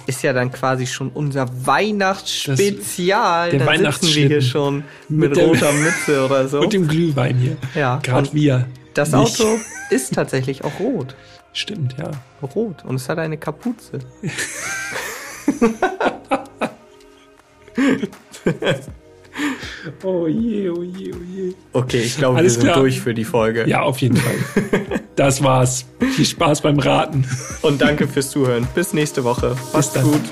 A: ist ja dann quasi schon unser Weihnachtsspezial.
B: Das- der
A: da sitzen wir hier schon
B: Mit
A: mit, roter Mütze oder so.
B: mit dem Glühwein hier.
A: Ja,
B: Gerade wir.
A: Das
B: nicht.
A: Auto ist tatsächlich auch rot.
B: Stimmt, ja.
A: Rot. Und es hat eine Kapuze.
B: Oh je, oh je, oh je.
A: Okay, ich glaube,
B: Alles
A: wir sind
B: klar.
A: durch für die Folge.
B: Ja, auf jeden Fall. Das war's. Viel Spaß beim Raten.
A: Und danke fürs Zuhören. Bis nächste Woche. Macht's
B: dann.
A: gut.